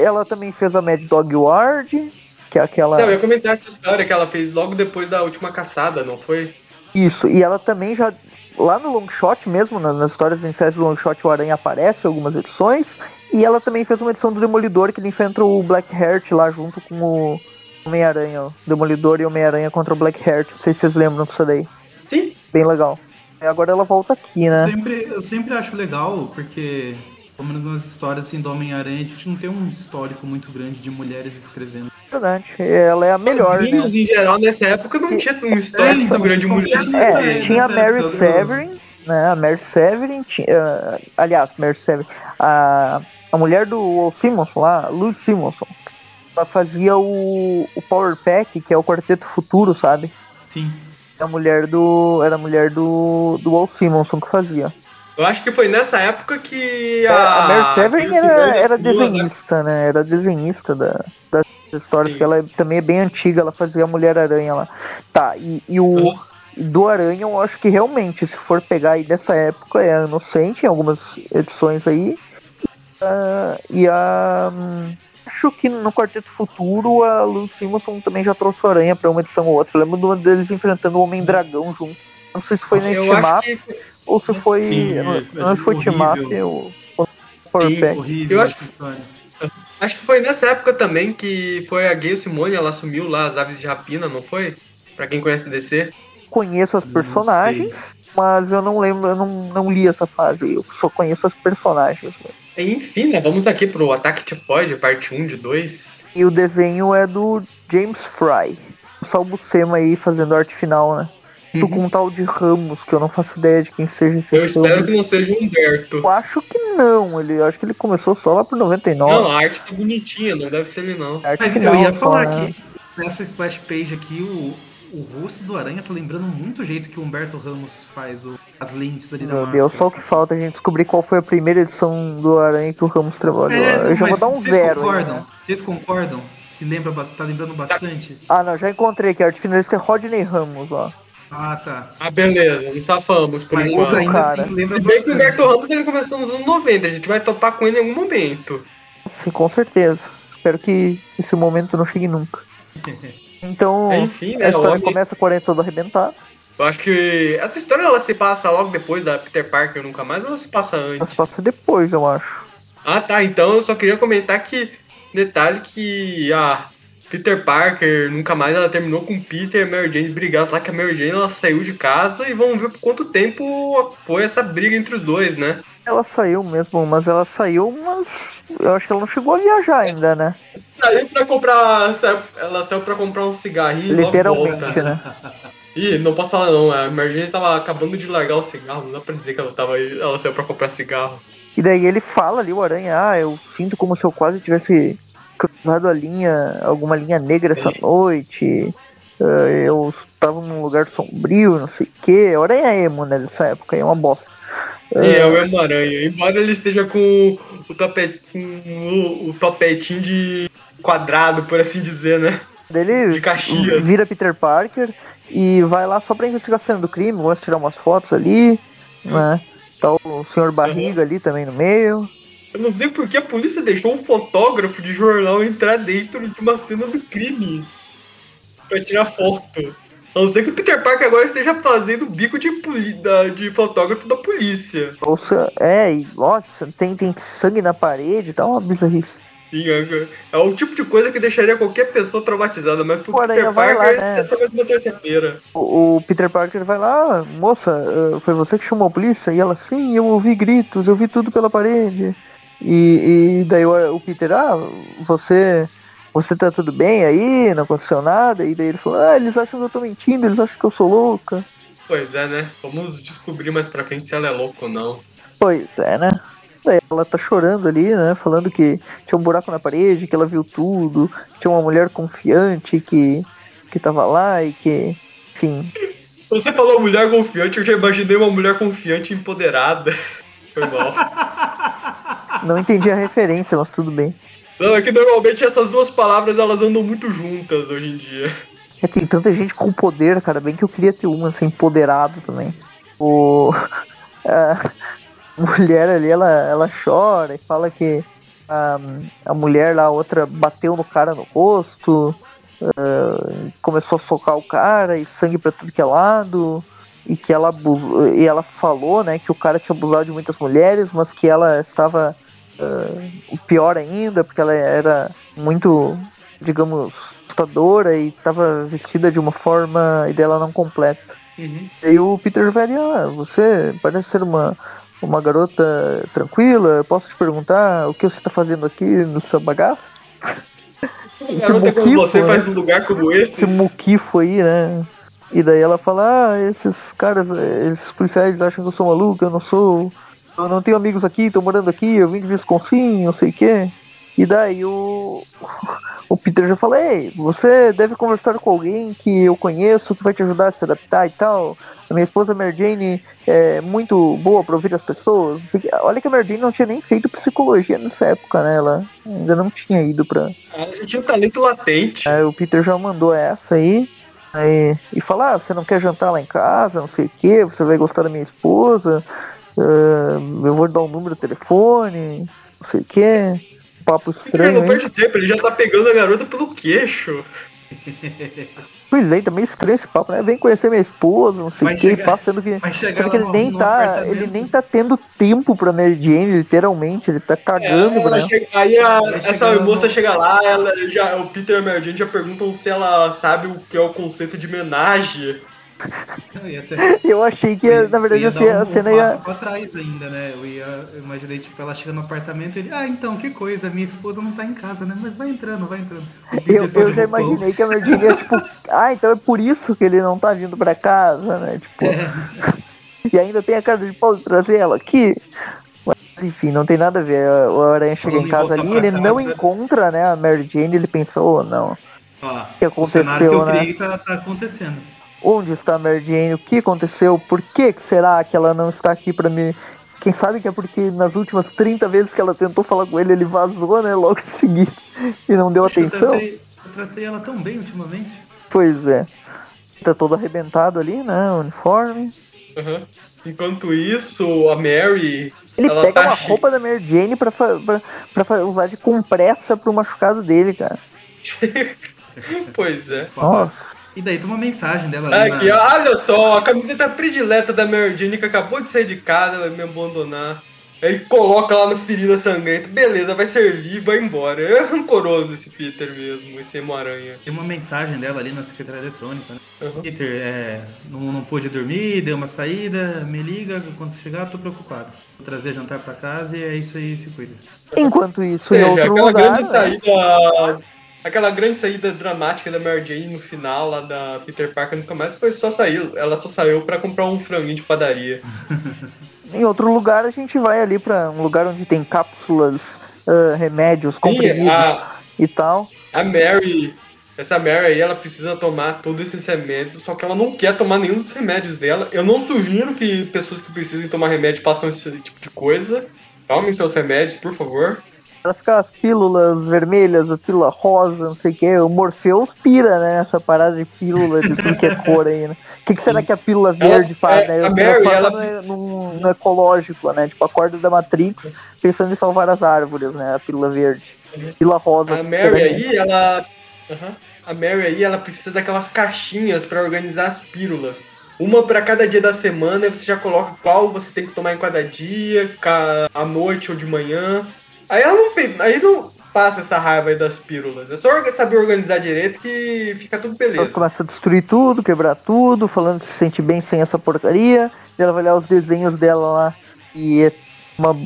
Ela também fez a Mad Dog Ward, que é aquela. Eu ia comentar essa história que ela fez logo depois da última caçada, não foi? Isso, e ela também já. Lá no Longshot mesmo, na- nas histórias iniciais do Longshot, o Aranha aparece em algumas edições. E ela também fez uma edição do Demolidor que ele enfrenta o Black Heart lá junto com o Homem-Aranha. ó. Demolidor e Homem-Aranha contra o Black Heart. Não sei se vocês lembram disso daí. Sim. Bem legal. E agora ela volta aqui, né? Sempre, eu sempre acho legal, porque, pelo menos nas histórias assim, do Homem-Aranha, a gente não tem um histórico muito grande de mulheres escrevendo. Verdade. Ela é a melhor, né? Quadrinhos, em geral, nessa época não tinha um histórico então, muito grande de mulheres. nessa É, época, tinha a Mary época Severin, né? A Mary Severin tinha. ah, aliás, Mary Severin. A, a mulher do Simonson lá, Luz Simonson. Ela fazia o, o Power Pack, que é o Quarteto Futuro, sabe? Sim. A mulher do. Era a mulher do. do Walt Simonson que fazia. Eu acho que foi nessa época que É, a. a Mary Severin era, era desenhista, né? Era desenhista da, das histórias, Sim. que ela também é bem antiga, ela fazia a Mulher-Aranha lá. Tá, e, e o Uhum. e do Aranha eu acho que realmente, se for pegar aí dessa época, é a Inocente, em algumas edições aí. Ah, e a. Acho que no Quarteto Futuro a Lou Simonson também já trouxe o Aranha pra uma edição ou outra. Eu lembro de uma deles enfrentando o Homem-Dragão juntos. Não sei se foi acho team que. ou se foi. Sim, eu não, é- não se foi team-up ou. ou Eu acho-. Acho que foi nessa época também que foi a Gale Simone, ela assumiu lá as aves de rapina, não foi? Pra quem conhece DC. conheço as personagens, mas eu não lembro, eu não, não li essa fase. Eu só conheço as personagens. né? Enfim, né? Vamos aqui pro Ataque Tifoide, parte 1 de 2. E o desenho é do James Fry. Só o Buscema aí fazendo arte final, né? Tô com um tal de Ramos, que eu não faço ideia de quem seja esse Eu espero Ramos. que não seja o Humberto. Eu acho que não, ele, eu acho que ele começou só lá por 99. Não, a arte tá bonitinha, não deve ser ele não. Mas final eu ia falar né? que nessa splash page aqui, o, o rosto do Aranha tá lembrando muito o jeito que o Humberto Ramos faz o- as lentes ali da Meu máscara. Deus, só o que falta a gente descobrir qual foi a primeira edição do Aranha que o Ramos trabalhou. É, eu já vou dar um vocês zero. aí, concordam? né? Vocês concordam? Que lembra, tá lembrando bastante? Ah, não, já encontrei aqui. A arte finalista é Rodney Ramos, ó. Ah, tá. Ah, beleza, nos safamos por Mas enquanto. ainda cara. assim lembra Se bem que o bastante. Humberto Ramos ele começou nos anos 90, a gente vai topar com ele em algum momento. Sim, com certeza. Espero que esse momento não chegue nunca. <laughs> Então, Enfim, a né? história homem- começa com o Aranha todo arrebentado. Eu acho que essa história ela se passa logo depois da Peter Parker Nunca Mais ou ela se passa Ela antes? se passa depois, eu acho. Ah, tá. Então eu só queria comentar que. Detalhe que a Peter Parker nunca mais ela terminou com Peter e a Mary Jane brigaram lá que a Mary Jane ela saiu de casa e vamos ver por quanto tempo foi essa briga entre os dois, né? Ela saiu mesmo, mas ela saiu, mas eu acho que ela não chegou a viajar ainda, né? Saiu pra comprar. saiu- ela saiu pra comprar um cigarrinho e logo Literalmente, volta. né? <laughs> Ih, não posso falar não, a Mary Jane tava acabando de largar o cigarro, não dá pra dizer que ela tava aí, ela saiu pra comprar cigarro. E daí ele fala ali, o Aranha, ah, eu sinto como se eu quase tivesse cruzado a linha, alguma linha negra essa Sim. noite. Ah, Eu estava num lugar sombrio, não sei o quê. O Aranha é emo, né, nessa época, é uma bosta. Sim, é o mesmo aranha. Embora ele esteja com o, com o, o topetinho de quadrado, por assim dizer, né? Ele De Caxias. vira Peter Parker e vai lá só pra investigar a cena do crime, gosta de tirar umas fotos ali, né? Tá o senhor Barriga ali também no meio. Eu não sei porque a polícia deixou um fotógrafo de jornal entrar dentro de uma cena do crime pra tirar foto. A não ser que o Peter Parker agora esteja fazendo bico de, da- de fotógrafo da polícia. Se- é, e nossa, tem, tem sangue na parede, tá uma bizarrice. Sim, é, é o tipo de coisa que deixaria qualquer pessoa traumatizada, mas pro O Aranha Peter vai lá, Parker né? é só mais uma terça-feira. O, o Peter Parker vai lá, moça, ah, foi você que chamou a polícia? E ela, sim, eu ouvi gritos, eu vi tudo pela parede. E, e daí o, o Peter, ah, você, você tá tudo bem aí? Não aconteceu nada? E daí ele falou, ah, eles acham que eu tô mentindo, eles acham que eu sou louca. Pois é, né? Vamos descobrir mais pra frente se ela é louca ou não. Pois é, né? Daí ela tá chorando ali, né? Falando que tinha um buraco na parede, que ela viu tudo, tinha uma mulher confiante que, que tava lá e que, enfim, Você falou mulher confiante, eu já imaginei uma mulher confiante empoderada. <laughs> Foi mal. não entendi a referência, mas tudo bem. Não, é que normalmente essas duas palavras elas andam muito juntas hoje em dia. É, tem tanta gente com poder, cara, bem que eu queria ter uma, assim, empoderado também. O... <laughs> A mulher ali, ela, ela chora e fala que a, a mulher lá, a outra, bateu no cara no rosto, ah, começou a socar o cara e sangue pra tudo que é lado, e que ela abusou, e ela falou, né, que o cara tinha abusado de muitas mulheres, mas que ela estava ah, pior ainda, porque ela era muito, digamos, assustadora e estava vestida de uma forma dela não completa. Uhum. E aí o Peter ali, ah, você parece ser uma, uma garota tranquila, posso te perguntar o que você está fazendo aqui no seu bagaço? <laughs> Uma garota como você né? faz num lugar como esse. Esse muquifo aí, né? E daí ela fala, ah, esses caras, esses policiais acham que eu sou maluca, eu não sou. Eu não tenho amigos aqui, tô morando aqui, eu vim de Wisconsin, não sei o quê. E daí o, <laughs> o Peter já fala, ei, você deve conversar com alguém que eu conheço, que vai te ajudar a se adaptar e tal. A minha esposa Mary Jane é muito boa para ouvir as pessoas. Olha que a Mary Jane não tinha nem feito psicologia nessa época, né? Ela ainda não tinha ido pra. Ela já tinha um talento latente. Aí o Peter já mandou essa aí. aí e falar, ah, você não quer jantar lá em casa, não sei o que, você vai gostar da minha esposa. Uh, eu vou dar um número de telefone, não sei o que papo estranho. Ele não perde tempo, ele já tá pegando a garota pelo queixo. Pois é, tá meio estranho esse papo, né? Vem conhecer minha esposa, não sei o que, passando que. Sendo que ele nem tá. Ele nem tá tendo tempo pra Mary Jane, literalmente, ele tá cagando, é, né? Chega, aí a, essa moça chega lá, ela já, o Peter e a Mary Jane já perguntam se ela sabe o que é o conceito de homenagem. Eu achei que, na verdade, ia a, um, cena um ia. pra trás ainda, né? Eu, ia, eu imaginei, tipo, ela chega no apartamento e ele, ah, então, que coisa, minha esposa não tá em casa, né? Mas vai entrando, vai entrando. Eu, eu já imaginei que a Virginia ia, tipo, <laughs> ah, então é por isso que ele não tá vindo pra casa, né? Tipo. É. <laughs> e ainda tem a cara de pau de trazer ela aqui. Mas, enfim, não tem nada a ver. O Aranha chega em casa ali, ele casa. não encontra, né, a Mary Jane, ele pensou, oh, não. Ó, o que aconteceu, o que eu né? Tá, tá acontecendo. Onde está a Mary Jane? O que aconteceu? Por que será que ela não está aqui para me. Quem sabe que é porque nas últimas 30 vezes que ela tentou falar com ele, ele vazou, né? Logo em seguida. E não deu Poxa, atenção. Eu tratei, eu tratei ela tão bem ultimamente. Pois é. Tá todo arrebentado ali, né? O uniforme. Uhum. Enquanto isso, a Mary. Ele pega tá uma roupa da Mary Jane pra, pra, pra usar de compressa pro machucado dele, cara. <laughs> pois é. Nossa. E daí tem uma mensagem dela ali. Aqui, na... olha só, a camiseta predileta da Mary Jane que acabou de sair de casa, vai me abandonar. Ele coloca lá no ferida sangrenta. Beleza, vai servir vai embora. É rancoroso esse Peter mesmo, esse Emo-Aranha. Tem uma mensagem dela ali na secretária eletrônica, né? Uhum. Peter, é, não, não pude dormir, deu uma saída, me liga, quando você chegar, tô preocupado. Vou trazer jantar pra casa e é isso aí, se cuida. Enquanto isso, Ou seja, em outro aquela lugar, grande né? saída aquela grande saída dramática da Mary Jane no final lá da Peter Parker no começo foi só sair. Ela só saiu para comprar um franguinho de padaria. <laughs> em outro lugar a gente vai ali para um lugar onde tem cápsulas, uh, remédios, Sim, comprimidos a, e tal. A Mary, essa Mary aí, ela precisa tomar todos esses remédios, só que ela não quer tomar nenhum dos remédios dela. Eu não sugiro que pessoas que precisem tomar remédio façam esse tipo de coisa. Tomem seus remédios, por favor. Ela fica as pílulas vermelhas, a pílula rosa, não sei o que. O Morpheus pira, né? Essa parada de pílula de tudo que é cor aí, né? O que, que será que a pílula verde ela, faz, é, né? A Mary, ela... no, no, no, ecológico, né? Tipo, a corda da Matrix pensando em salvar as árvores, né? A pílula verde. Uhum. Pílula rosa. A Mary aí, ela... Uhum. A Mary aí, ela precisa daquelas caixinhas para organizar as pílulas. Uma para cada dia da semana, você já coloca qual você tem que tomar em cada dia, à noite ou de manhã. Aí ela não, aí não passa essa raiva aí das pílulas. É só saber organizar direito que fica tudo beleza. Ela começa a destruir tudo, quebrar tudo, falando que se sente bem sem essa porcaria. Ela vai olhar os desenhos dela lá e é uma,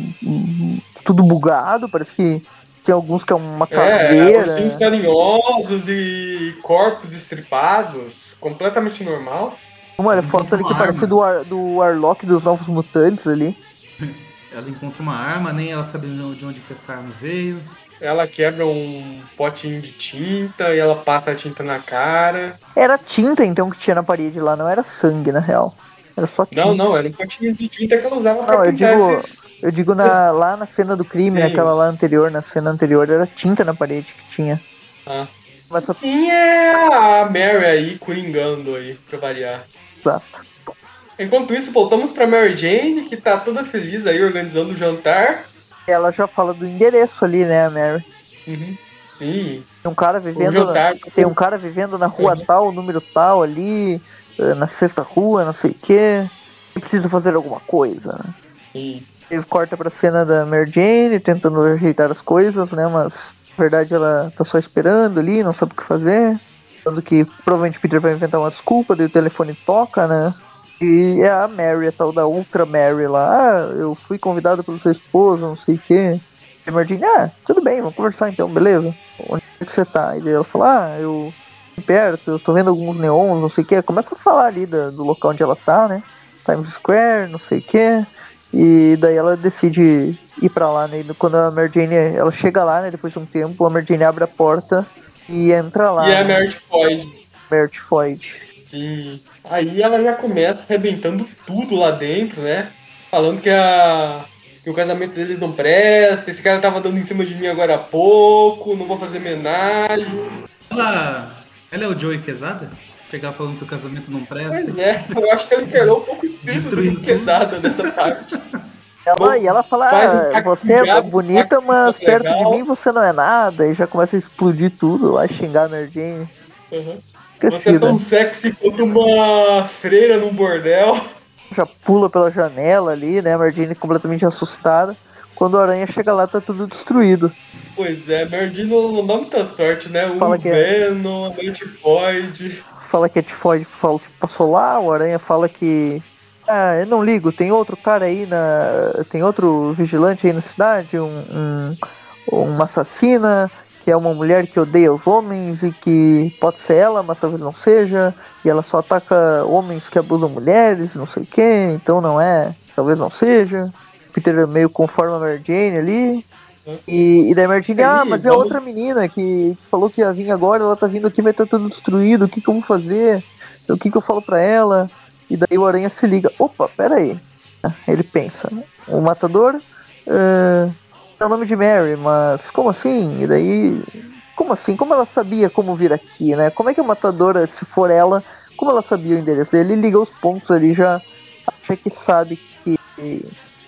tudo bugado, parece que tem alguns que é uma é, caveira. É, ursinhos carinhosos e corpos estripados, completamente normal. Uma foto ali que parece do, Ar, do Warlock dos Novos Mutantes ali. <laughs> Ela encontra uma arma, nem ela sabe de onde que essa arma veio. Ela quebra um potinho de tinta e ela passa a tinta na cara. Era tinta então que tinha na parede lá, não era sangue na real. Era só tinta. Não, não, era um potinho de tinta que ela usava pra não, eu digo, esses... eu digo na, lá na cena do crime, Deus. naquela lá anterior, na cena anterior, era tinta na parede que tinha. Ah. Mas só... Sim, é a Mary aí, coringando aí, pra variar. Exato. Enquanto isso, voltamos pra Mary Jane, que tá toda feliz aí organizando o jantar. Ela já fala do endereço ali, né, Mary? Uhum. Sim. Tem um cara vivendo. Na, tem um cara vivendo na rua uhum. tal, número tal ali, eh, na sexta rua, não sei o quê. E precisa fazer alguma coisa, né? Sim. Ele corta pra cena da Mary Jane, tentando ajeitar as coisas, né? Mas na verdade ela tá só esperando ali, não sabe o que fazer. Tanto que provavelmente Peter vai inventar uma desculpa, daí o telefone toca, né? E é a Mary, a tal da Ultra Mary lá. Ah, eu fui convidado pelo seu esposo, não sei o quê. E a Martini, ah, tudo bem, vamos conversar então, beleza? Onde é que você tá? E ela fala, ah, eu perto, eu tô vendo alguns neons, não sei o que. Começa a falar ali do, do local onde ela tá, né? Times Square, não sei o que. E daí ela decide ir pra lá, né? E quando a Mary Jane, ela chega lá, né? Depois de um tempo, a Mary Jane abre a porta E entra lá. E é a né? Merit Floyd. Bert Floyd. Sim. Aí ela já começa arrebentando tudo lá dentro, né? Falando que, a, que o casamento deles não presta, esse cara tava dando em cima de mim agora há pouco, não vou fazer homenagem. Ela, ela é o Joey Quesada? Chegar falando que o casamento não presta. Pois é, eu acho que ela encarnou um pouco o espírito Destruindo do pesada nessa parte. Ela, Bom, e ela fala, um ah, você é diabo, bonita, pacto mas perto de legal." mim você não é nada. E já começa a explodir tudo, lá xingar a Mary Jane. Uhum. Você é Esquecida. tão sexy quanto uma freira num bordel. Já pula pela janela ali, né? A Mary Jane completamente assustada. Quando a aranha chega lá, tá tudo destruído. Pois é, Merdinho não, dá muita sorte, né? O Fala que é. Venom, a Notifoid. Fala que a Tifoid fala- passou lá, o aranha fala que. Ah, eu não ligo, tem outro cara aí na. Tem outro vigilante aí na cidade, um, um- uma assassina, que é uma mulher que odeia os homens e que pode ser ela, mas talvez não seja. E ela só ataca homens que abusam mulheres, não sei o que, então não é, talvez não seja. Peter é meio conforme a Mary Jane ali. E, e daí a Mary Jane, Aí, ah, mas é outra menina que falou que ia vir agora, ela tá vindo aqui, vai estar tudo destruído, o que, que eu vou fazer? O que, que eu falo pra ela? E daí o Aranha se liga, opa, pera aí. Ele pensa, o matador ah, é o nome de Mary, mas como assim? E daí, como assim? Como ela sabia como vir aqui, né? Como é que a matadora, se for ela, como ela sabia o endereço dele? Ele liga os pontos ali, já acha que sabe que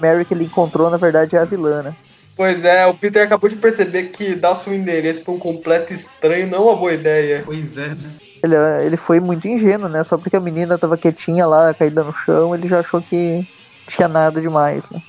Mary que ele encontrou, na verdade, é a vilã, né? Pois é, o Peter acabou de perceber que dar seu endereço pra um completo estranho não é uma boa ideia. Pois é, né? Ele, ele foi muito ingênuo, né? Só porque a menina tava quietinha lá, caída no chão, ele já achou que tinha nada demais, né?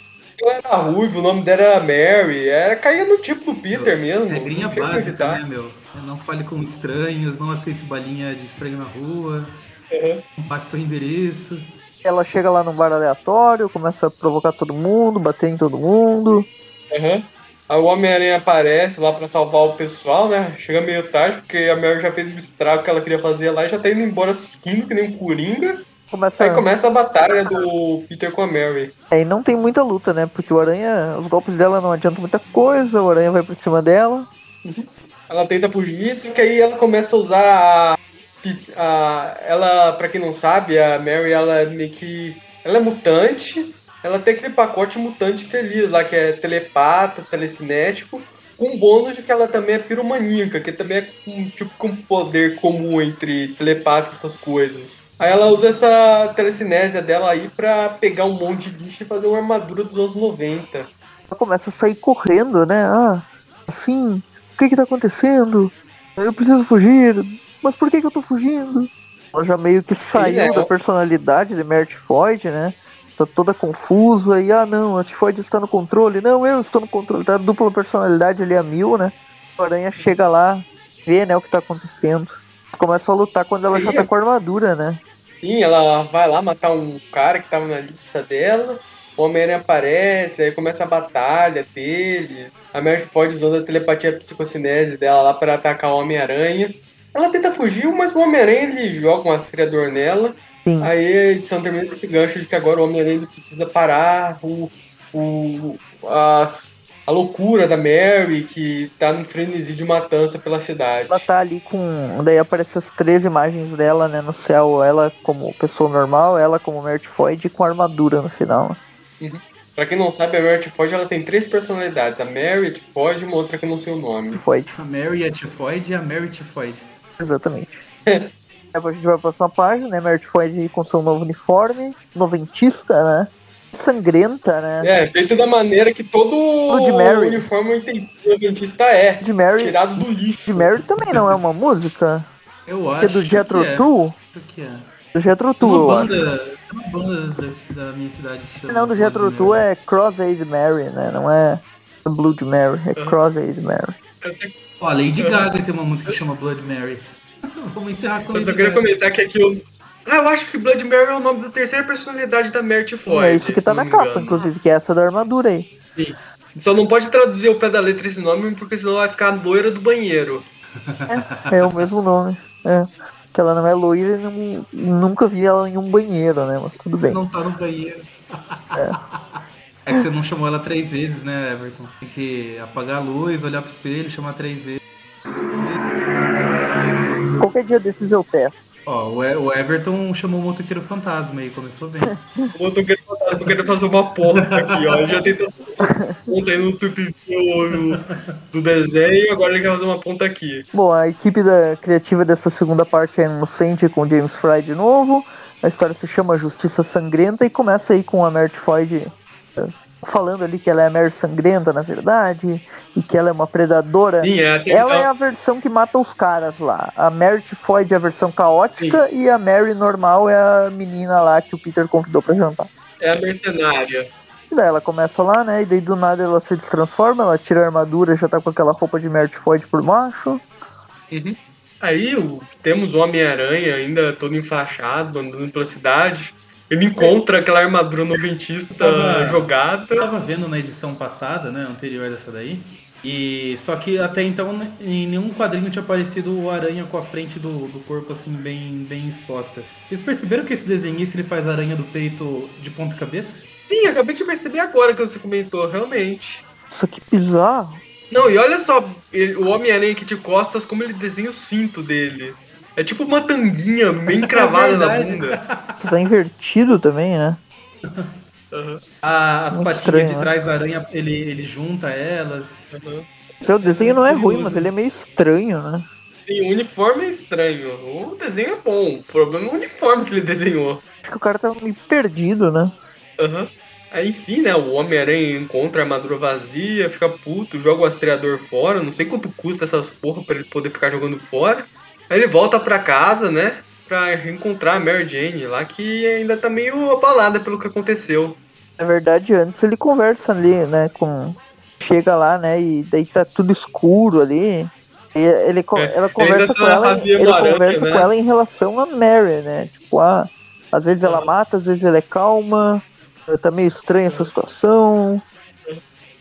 Ela era ruiva, o nome dela era Mary, era, caía no tipo do Peter mesmo. Regrinha básica, né, meu? Não fale com estranhos, não aceite balinha de estranho na rua, Uhum. não passe seu endereço. Ela chega lá num bar aleatório, começa a provocar todo mundo, bater em todo mundo. Uhum. Aí o Homem-Aranha aparece lá pra salvar o pessoal, né? Chega meio tarde, porque a Mary já fez o estrago que ela queria fazer lá e já tá indo embora subindo que nem um coringa. Começa, Aí começa a batalha do Peter com a Mary. Aí não tem muita luta, né? Porque o Aranha, os golpes dela não adiantam muita coisa, o Aranha vai por cima dela. Ela tenta fugir, só que aí ela começa a usar a. a- ela, pra quem não sabe, a Mary, ela é meio que. Ela é mutante. Ela tem aquele pacote mutante feliz lá, que é telepata, telecinético, com bônus de que ela também é piromaníaca, que também é um tipo com poder comum entre telepata e essas coisas. Aí ela usa essa telecinésia dela aí pra pegar um monte de bicho e fazer uma armadura dos anos 90. Ela começa a sair correndo, né? Ah, assim, o que que tá acontecendo? Eu preciso fugir, mas por que que eu tô fugindo? Ela já meio que saiu é, da ó. personalidade de Mary Tifoid, né? Tá toda confusa e, ah não, a Tifoid está no controle. Não, eu estou no controle. Tá dupla personalidade ali a mil, né? O Aranha chega lá, vê, né, o que tá acontecendo. Começa a lutar quando ela já tá com a armadura, né? Sim, ela vai lá matar um cara que tava na lista dela. O Homem-Aranha aparece, aí começa a batalha dele. A Mary pode usando a telepatia psicocinese dela lá para atacar o Homem-Aranha. Ela tenta fugir, mas o Homem-Aranha ele joga um aspirador nela. Sim. Aí a edição termina com esse gancho de que agora o Homem-Aranha precisa parar o, o, as- a loucura da Mary, que tá no frenesi de matança pela cidade. Ela tá ali com. Daí aparecem as três imagens dela, né, no céu. Ela como pessoa normal, ela como Mary Tifoid e com armadura no final. Pra quem não sabe, a Mary Tifoid ela tem três personalidades. A Mary, a Tifoid e uma outra que eu não sei o nome. Tifoid. A Mary é Tifoid e a Mary Tifoid. Exatamente. <laughs> Aí a gente vai pra próxima página, né? Mary Tifoid com seu novo uniforme, noventista, né? Sangrenta, né? É, feito da maneira que todo de Mary. uniforme dentista é. De Mary. Tirado do lixo. De Mary também não é uma música? Eu Que é acho do Jethro que é. Tull? Acho que é. Do Jethro eu uma acho. banda, uma banda da, da minha cidade Não, do Jethro Tull Mary. é Cross-Aid Mary, né? Não é Blood Mary, é Uhum. Cross-Aid Mary. Ó, Lady Gaga tem uma música que chama Blood Mary. <laughs> Vamos encerrar com eu só queria Gaga. comentar que aqui eu. Ah, eu acho que Blood Mary é o nome da terceira personalidade da Mary Tifoid. é isso que tá na capa, engano. inclusive, que é essa da armadura aí. Sim. Só não pode traduzir ao pé da letra esse nome, porque senão vai ficar loira do banheiro. É o mesmo nome. É. Que ela não é loira e não- nunca vi ela em um banheiro, né? Mas tudo bem. Não tá no banheiro. É. que você não chamou ela três vezes, né, Everton? Tem que apagar a luz, olhar pro espelho, chamar três vezes. Qualquer dia desses eu testo. Ó, o o Everton chamou o motoqueiro fantasma aí, começou bem. Querendo, eu tô querendo fazer uma ponta aqui, ó. Ele já tentou fazer uma ponta aí no tupi do, desenho, agora ele quer fazer uma ponta aqui. Bom, a equipe da criativa dessa segunda parte é inocente com James Fry de novo. A história se chama Justiça Sangrenta e começa aí com a Mert Floyd falando ali que ela é a Mary Sangrenta, na verdade, e que ela é uma predadora. Sim, é até Ela é a versão que mata os caras lá. A Merit Floyd é a versão caótica e a Mary normal é a menina lá que o Peter convidou pra jantar. é a mercenária. E daí ela começa lá, né? E daí do nada ela se destransforma, ela tira a armadura, já tá com aquela roupa de Merit Floyd por baixo. Uhum. Aí o- temos o Homem-Aranha ainda todo enfaixado, andando pela cidade. Ele encontra aquela armadura noventista Tava- jogada. Eu tava vendo na edição passada, né, anterior dessa daí, e só que até então né, em nenhum quadrinho tinha aparecido o aranha com a frente do, do corpo assim bem, bem exposta. Vocês perceberam que esse desenhista ele faz a aranha do peito de ponta cabeça? Sim, acabei de perceber agora que você comentou, realmente. Isso que bizarro. Não, e olha só, ele- o Homem-Aranha aqui de costas, como ele desenha o cinto dele. É tipo uma tanguinha bem cravada na verdade. bunda. Tá invertido também, né? Aham, Ah, as Muito patinhas estranho, de né? trás da aranha, ele, ele junta elas. aham. Seu desenho não é ruim, mas ele é meio estranho, né? Sim, o uniforme é estranho. O desenho é bom. O problema é o uniforme que ele desenhou. Acho que o cara tá meio perdido, né? Aham. Aí, enfim, né? O Homem-Aranha encontra a armadura vazia, fica puto, joga o rastreador fora. Não sei quanto custa essas porra pra ele poder ficar jogando fora. Aí ele volta pra casa, né? Pra encontrar a Mary Jane lá, que ainda tá meio abalada pelo que aconteceu. Na verdade, antes ele conversa ali, né, com... Chega lá, né, e daí tá tudo escuro ali. E ele, É, ela conversa com tá ela, ele conversa né? com ela em relação a Mary, né? Tipo, ah, às vezes ela mata, às vezes ela é calma. Tá meio estranha essa situação.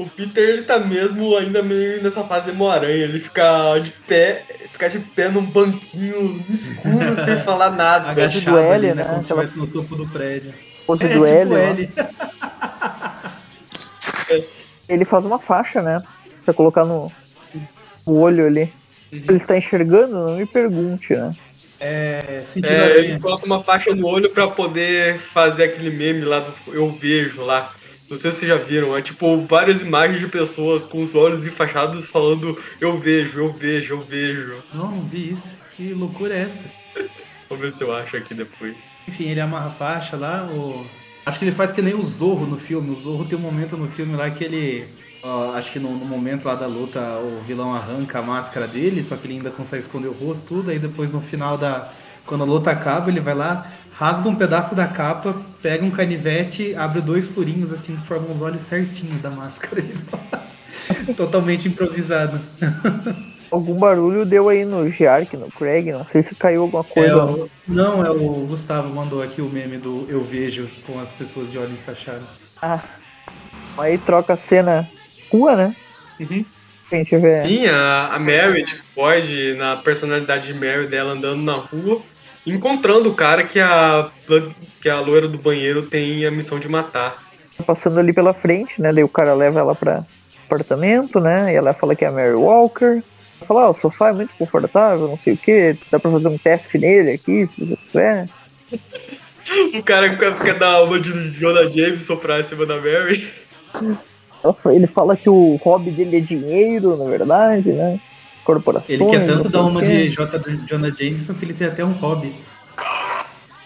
O Peter, ele tá mesmo ainda meio nessa fase emo-aranha. Ele fica de pé, fica de pé num banquinho escuro, <laughs> sem falar nada. Agachado L, ali, né, né, como se estivesse no topo do prédio. Pose É, do tipo L. L. <laughs> Ele faz uma faixa, né? Pra colocar no, no olho ali. Uhum. Ele está enxergando? Não me pergunte, né? É, É, ele coloca uma faixa no olho pra poder fazer aquele meme lá do Eu Vejo lá. Não sei se vocês já viram, é tipo várias imagens de pessoas com os olhos enfaixados falando Eu vejo, eu vejo, eu vejo. Não, não vi isso. Que loucura é essa? Vou ver se eu acho aqui depois. Enfim, ele amarra a faixa lá. O... Acho que ele faz que nem o Zorro no filme. O Zorro tem um momento no filme lá que ele. ó, acho que no, no momento lá da luta o vilão arranca a máscara dele, só que ele ainda consegue esconder o rosto, tudo. Aí depois no final da. Quando a luta acaba, ele vai lá, rasga um pedaço da capa, pega um canivete, abre dois furinhos assim que formam os olhos certinho da máscara. <laughs> Totalmente improvisado. Algum barulho deu aí no Jark, no Craig, não sei se caiu alguma É, coisa. o- não, é o Gustavo mandou aqui o meme do Eu Vejo com as pessoas de olho enfaixado. Ah. Aí troca a cena rua, né? Uhum. Sim, a, a Mary, tipo, Floyd, na personalidade de Mary dela andando na rua, encontrando o cara que a, que a loira do banheiro tem a missão de matar. passando ali pela frente, né? Daí o cara leva ela pra apartamento, né? E ela fala que é a Mary Walker. Ela fala, ah, o sofá é muito confortável, não sei o que, dá pra fazer um teste nele aqui, se você quiser. <laughs> O cara fica, dar uma de Jonah Jameson pra cima da Mary. Ele fala que o hobby dele é dinheiro, na verdade, né? Corporações. Ele quer tanto dar uma de J. Jonah Jameson que ele tem até um hobby.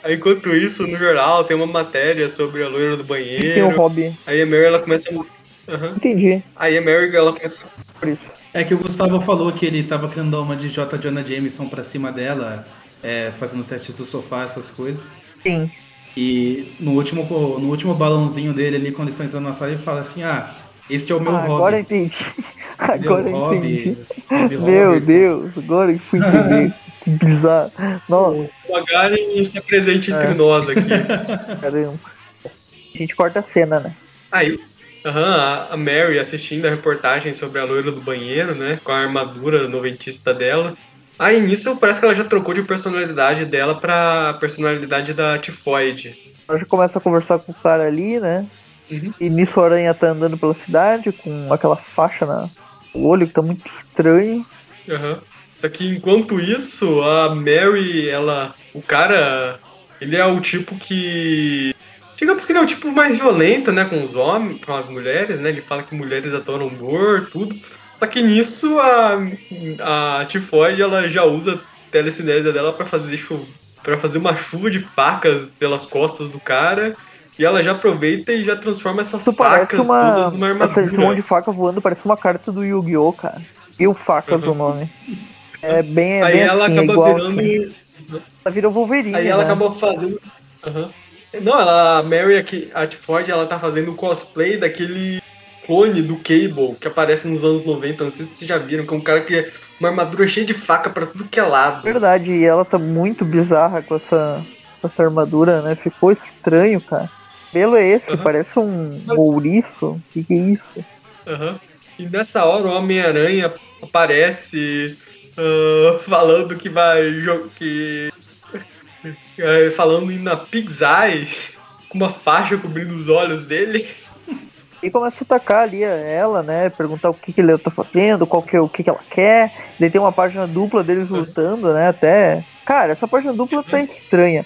Aí, enquanto isso, no jornal tem uma matéria sobre a loira do Ele tem um banheiro. hobby. Aí a Mary ela começa. a- Aham. Entendi, Aí a Mary ela começa. por isso. É que o Gustavo falou que ele tava querendo dar uma de J. Jonah Jameson pra cima dela, é, fazendo testes do sofá, essas coisas. Sim. E no último, no último balãozinho dele ali, quando eles estão entrando na sala, ele fala assim, ah, este é o meu Ah, hobby. agora eu entendi. <laughs> Agora eu entendi. hobby Meu Robertson. Deus, agora eu fui entender. <laughs> que bizarro. Nossa, O Magaren está presente entre É. nós aqui. <laughs> caramba. A gente corta a cena, né? Aí, aham, a- a Mary assistindo a reportagem sobre a loira do banheiro, né? Com a armadura noventista dela. Aí nisso parece que ela já trocou de personalidade dela pra personalidade da Tifoide. Ela já começa a conversar com o cara ali, né? Uhum. E nisso a aranha tá andando pela cidade com aquela faixa na- no olho que tá muito estranho. Aham. Só que enquanto isso, a Mary, ela. O cara. Ele é o tipo que. Digamos que ele é o tipo mais violento, né? Com os homens, com as mulheres, né? Ele fala que mulheres adoram dor, tudo. Só que nisso a, a Tifoide ela já usa a telecinésia dela para fazer para fazer uma chuva de facas pelas costas do cara. E ela já aproveita e já transforma essas parece facas uma. todas numa Essa edição armadura. de faca voando parece uma carta do Yu-Gi-Oh, cara. E o facas Uhum. o nome. É bem, é Aí bem ela assim, acaba igual, virando. assim. Ela vira o Wolverine. Aí ela né? acaba fazendo. Aham. Não, ela, a Mary aqui, a Ford, ela tá fazendo cosplay daquele clone do Cable que aparece nos anos 90. Não sei se vocês já viram, que é um cara que é uma armadura cheia de faca pra tudo que é lado. Verdade, e ela tá muito bizarra com essa, com essa armadura, né? Ficou estranho, cara. O pelo é esse? Aham. Parece um ouriço. O que, que é isso? Aham. E nessa hora o Homem-Aranha aparece ah, falando que vai. que. eh, <laughs> falando na Pig's Eye, com uma faixa cobrindo os olhos dele. E começa a atacar ali ela, né? Perguntar o que, que ele tá fazendo, qual que é o que, que ela quer. Daí tem uma página dupla deles lutando, né? Até. Cara, essa página dupla tá estranha.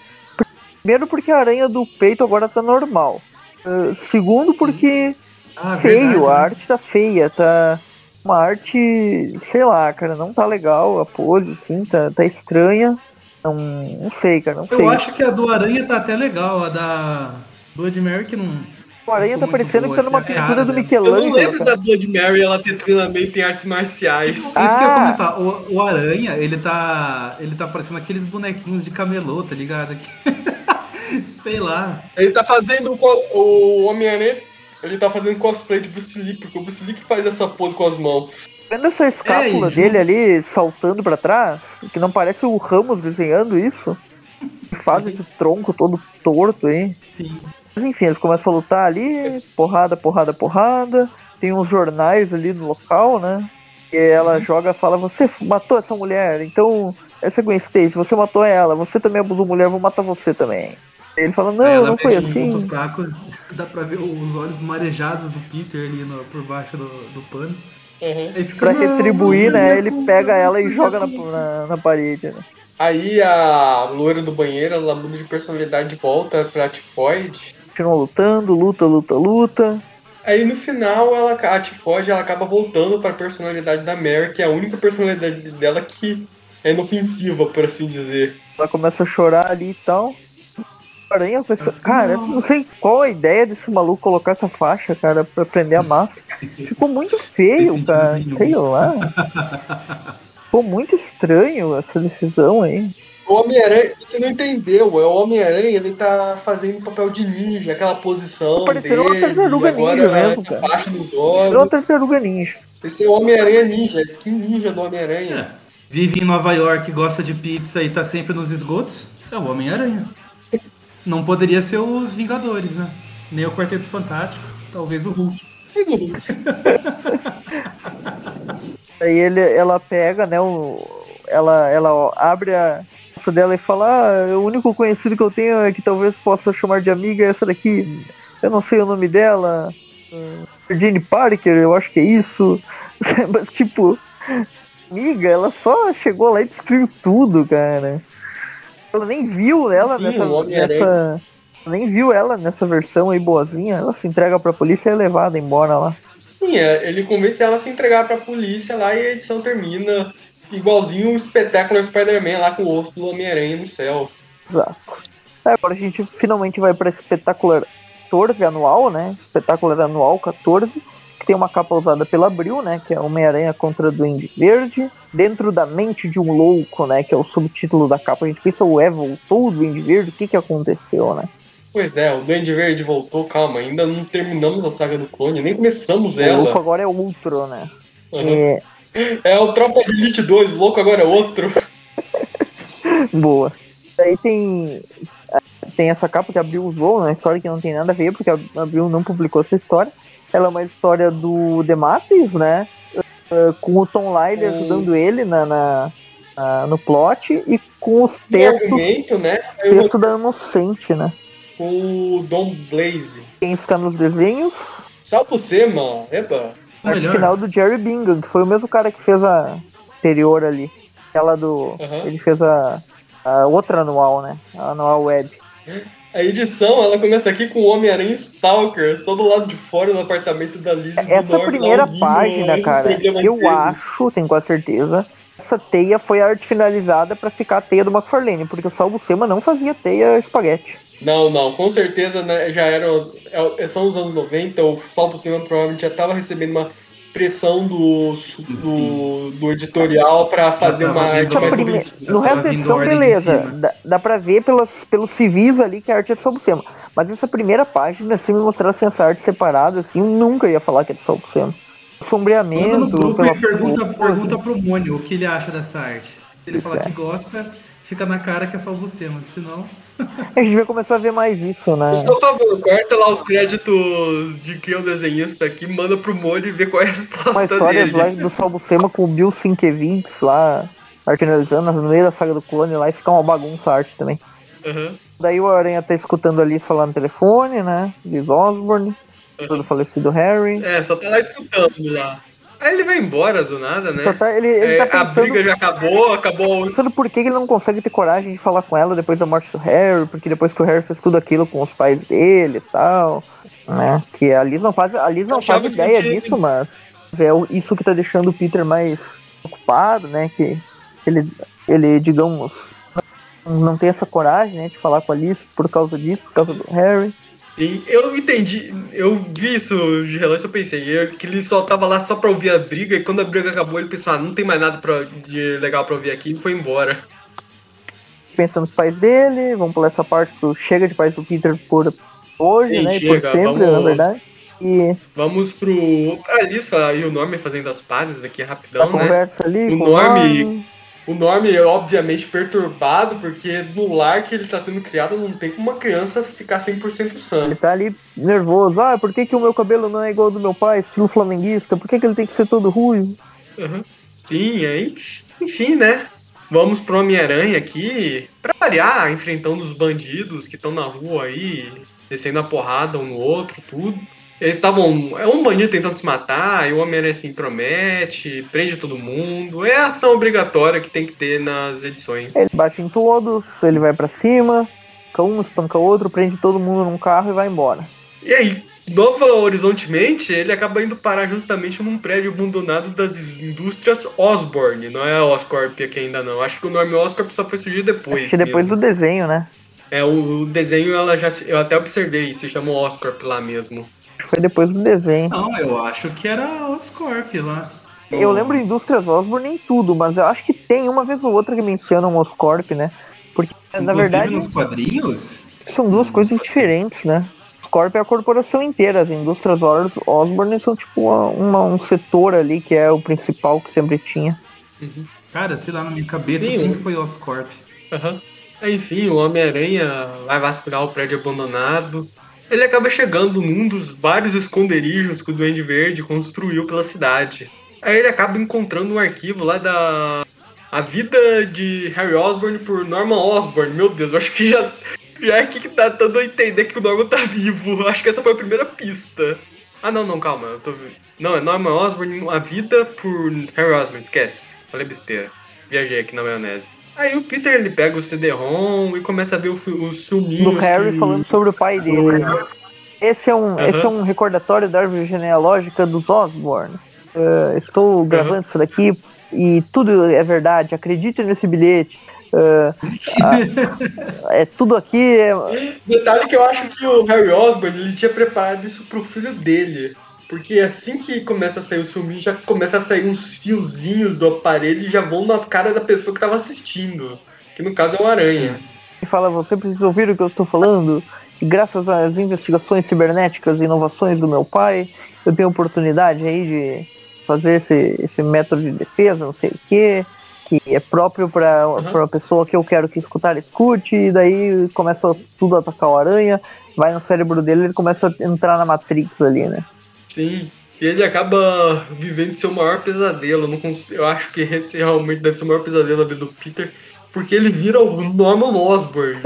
Primeiro porque a aranha do peito agora tá normal. Ah, segundo porque Ah, feio, verdade, a né? arte tá feia, tá uma arte, sei lá, cara, não tá legal a pose, assim, tá, tá estranha. Não, não sei, cara, não sei. Eu acho que a do Aranha tá até legal, a da Blood Mary que não. o Aranha tá parecendo boa, que tá numa é pintura do dela. Eu não Michelangelo. lembro cara. da Blood Mary ela ter treinamento em artes marciais. Isso que eu ia Ah! comentar. O, o Aranha, ele tá. Ele tá parecendo aqueles bonequinhos de camelô, tá ligado? <laughs> Sei lá. Ele tá fazendo o Homem-Aranha. Ele tá fazendo cosplay de Bruce Lee, porque o Bruce Lee que faz essa pose com as mãos. Vendo essa escápula É, dele ali saltando pra trás, que não parece o Ramos desenhando isso. Que faz esse tronco todo torto aí. Sim. Mas enfim, eles começam a lutar ali, porrada, porrada, porrada. Tem uns jornais ali no local, né? E ela Uhum. joga fala, você matou essa mulher, então essa coincidência, você matou ela, você também abusou mulher, vou matar você também. Ele fala, não, ela não foi assim. fraco, <laughs> dá pra ver os olhos marejados do Peter ali no- por baixo do, do pano. Aí fica, Pra "Não, retribuir, né? não, Ele pega não, ela e joga na, na, na parede, né? Aí a loira do banheiro, ela muda de personalidade de volta pra Tifoid. Continuam lutando, luta, luta, luta. Aí no final, ela, a Tifoid ela acaba voltando pra personalidade da Mary, que é a única personalidade dela que é inofensiva, por assim dizer. Ela começa a chorar ali e tal. Aranha. Cara, eu não sei qual a ideia desse maluco colocar essa faixa, cara, pra prender a máscara. Ficou muito feio, Tem cara. Sei lá. Ficou muito estranho essa decisão aí. O Homem-Aranha, você não entendeu, é o Homem-Aranha, ele tá fazendo papel de ninja, aquela posição Tá parecendo uma dele, tartaruga agora ninja mesmo, cara. faixa nos olhos. uma tartaruga ninja. Esse é o Homem-Aranha ninja, skin ninja do Homem-Aranha. É. Vive em Nova York, gosta de pizza e tá sempre nos esgotos. É o Homem-Aranha. Não poderia ser os Vingadores, né? Nem o Quarteto Fantástico, talvez o Hulk. <laughs> Aí ele, ela pega, né, o, ela, ela abre a bolsa dela e fala, ah, o único conhecido que eu tenho é que talvez possa chamar de amiga é essa daqui. Eu não sei o nome dela. Virginie Parker, eu acho que é isso. <laughs> Mas tipo, amiga, ela só chegou lá e destruiu tudo, cara. Ela nem viu ela Sim, nessa, nessa. Nem viu ela nessa versão aí boazinha. Ela se entrega pra polícia e é levada embora lá. Sim, é, ele convence ela a se entregar pra polícia lá e a edição termina igualzinho o espetáculo Spider-Man lá com o osso do Homem-Aranha no céu. Exato. É, Agora a gente finalmente vai para Espetacular 14 anual, né? Espetacular anual 14, que tem uma capa usada pela Abril, né? Que é Homem-Aranha contra Duende Verde. Dentro da mente de um louco, né? Que é o subtítulo da capa. A gente pensa, ué, voltou o Duende Verde? O que que aconteceu, né? Pois é, o Duende Verde voltou, calma, ainda não terminamos a saga do clone, nem começamos O louco ela. agora é outro, né? Uhum. É, É o Tropa de Elite 2, o louco agora é outro. <laughs> Boa. Aí tem tem essa capa que a Abril usou, uma história que não tem nada a ver, porque a Abril não publicou essa história. Ela é uma história do Dematis, né? Uh, com o Tom Lyle Hum. ajudando ele na, na- na- no plot e com os textos, argumento, né? Eu texto da Inocente, né? com o Dom Blaze. Quem está nos desenhos, Salve você, mano. Epa. O final do Jerry Bingham, que foi o mesmo cara que fez a anterior ali. Aquela do. Aham. Ele fez a, a outra anual, né? A anual web. A edição, ela começa aqui com o Homem-Aranha Stalker, só do lado de fora do apartamento da Liz Essa primeira ouvindo página, cara, eu deles. acho, tenho quase certeza, essa teia foi a arte finalizada pra ficar a teia do McFarlane, porque o Salvo Sema não fazia teia espaguete. Não, não, com certeza né, já eram. os- é- são os anos 90, o Sol por cima provavelmente já estava recebendo uma pressão do, do, do editorial para fazer uma arte mais bonita. No resto da edição, de beleza, dá, dá pra ver pelas, pelos civis ali que a arte é do Salvo Sema. Mas essa primeira página, se me mostrasse essa arte separada, assim, eu nunca ia falar que é do Salvo Sema. Manda no Sombreamento, grupo pela pergunta, pose. pergunta pro Mônio o que ele acha dessa arte. Se ele Isso falar é. que gosta, fica na cara que é mas senão. A gente vai começar a ver mais isso, né? Por favor, corta lá os créditos de quem é o desenhista aqui, manda pro Molho e vê qual é a Uma resposta história dele. lá do Salvo Sema com o Bill Sienkiewicz lá, arte finalizando no meio da saga do clone lá e fica uma bagunça a arte também. Aham. Daí o Aranha tá escutando a Liz falar no telefone, né? Liz Osborne, do falecido Harry. É, só tá lá escutando lá. Aí ele vai embora do nada, né? Tá, ele, ele É, tá a pensando, briga já acabou, <laughs> acabou pensando por que ele não consegue ter coragem de falar com ela depois da morte do Harry, porque depois que o Harry fez tudo aquilo com os pais dele e tal, né? Que a Liz não faz, a Liz não Eu faz ideia disso, mas é isso que tá deixando o Peter mais ocupado, né? Que ele, ele digamos, não, não tem essa coragem, né, de falar com a Liz por causa disso, por causa do Harry. Eu entendi, eu vi isso de relance, eu pensei eu- que ele só tava lá só pra ouvir a briga, e quando a briga acabou, ele pensou, ah, não tem mais nada pra, de legal pra ouvir aqui, e foi embora. Pensa nos pais dele, vamos pular essa parte do chega de pais do Peter por hoje, Sim, né? chega, por sempre, vamos- na verdade. E Vamos pro. pra Alissa e o Norman fazendo as pazes aqui rapidão, né? ali O com Norm- Norm. O Norman é obviamente perturbado, porque no lar que ele tá sendo criado não tem como uma criança ficar 100% sã. Ele tá ali nervoso. Ah, por que, que o meu cabelo não é igual ao do meu pai, estilo flamenguista? Por que, que ele tem que ser todo ruim? Uhum. Sim, aí, enfim, né? Vamos pro Homem-Aranha aqui, pra variar, enfrentando os bandidos que estão na rua aí, descendo a porrada um no outro, tudo. Eles estavam. É um bandido tentando se matar, e o Homem-Aranha se intromete, prende todo mundo. É a ação obrigatória que tem que ter nas edições. Ele bate em todos, ele vai pra cima, um, espanca outro, prende todo mundo num carro e vai embora. E aí, Nova Horizontemente, ele acaba indo parar justamente num prédio abandonado das indústrias Osborne, não é Oscorp aqui ainda não. Acho que o nome Oscorp só foi surgir depois. Acho que depois mesmo. do desenho, né? É, o, o desenho ela já eu até observei, se chamou Oscorp lá mesmo. Foi depois do desenho. Não, eu acho que era Oscorp lá. Eu lembro Indústrias Osborne em tudo, mas eu acho que tem uma vez ou outra que mencionam Oscorp, né? Porque, na Inclusive, verdade, nos quadrinhos, são duas coisas diferentes, né? Oscorp é a corporação inteira, as indústrias Os- Osborne são tipo uma- uma- um setor ali que é o principal que sempre tinha. cara, sei lá, na minha cabeça Sim, sempre o- foi Oscorp. Aham. Enfim, o Homem-Aranha vai vasculhar o prédio abandonado. Ele acaba chegando num dos vários esconderijos que o Duende Verde construiu pela cidade. Aí ele acaba encontrando um arquivo lá da. A vida de Harry Osborn por Norman Osborn. Meu Deus, eu acho que já, já é aqui que tá dando a entender que o Norman tá vivo. Acho que essa foi a primeira pista. Ah, não, não, calma. Eu tô... Não, é Norman Osborn, a vida por Harry Osborn, esquece. Falei besteira. Viajei aqui na maionese. Aí o Peter ele pega o CD-ROM e começa a ver o fi- os filminhos. Do Harry que- falando sobre o pai dele. né? Esse é um, Aham. esse é um recordatório da árvore genealógica dos Osborne. Eh, estou gravando isso daqui e tudo é verdade. Acredite nesse bilhete. Ah, <laughs> é tudo aqui. É, Detalhe que eu acho que o Harry Osborn ele tinha preparado isso pro filho dele. Porque assim que começa a sair os filminhos, já começa a sair uns fiozinhos do aparelho e já vão na cara da pessoa que tava assistindo. Que no caso é o Aranha. e fala: você precisa ouvir o que eu estou falando. E graças às investigações cibernéticas e inovações do meu pai, eu tenho oportunidade aí de fazer esse, esse método de defesa, não sei o quê, que é próprio para Uhum. uma pessoa que eu quero que escutar escute, e daí começa tudo a atacar o aranha, vai no cérebro dele ele começa a entrar na Matrix ali, né? Sim. E ele acaba vivendo seu maior pesadelo. Eu, não cons- eu acho que esse realmente deve ser o maior pesadelo da vida do Peter. Porque ele vira o Norman Osborn.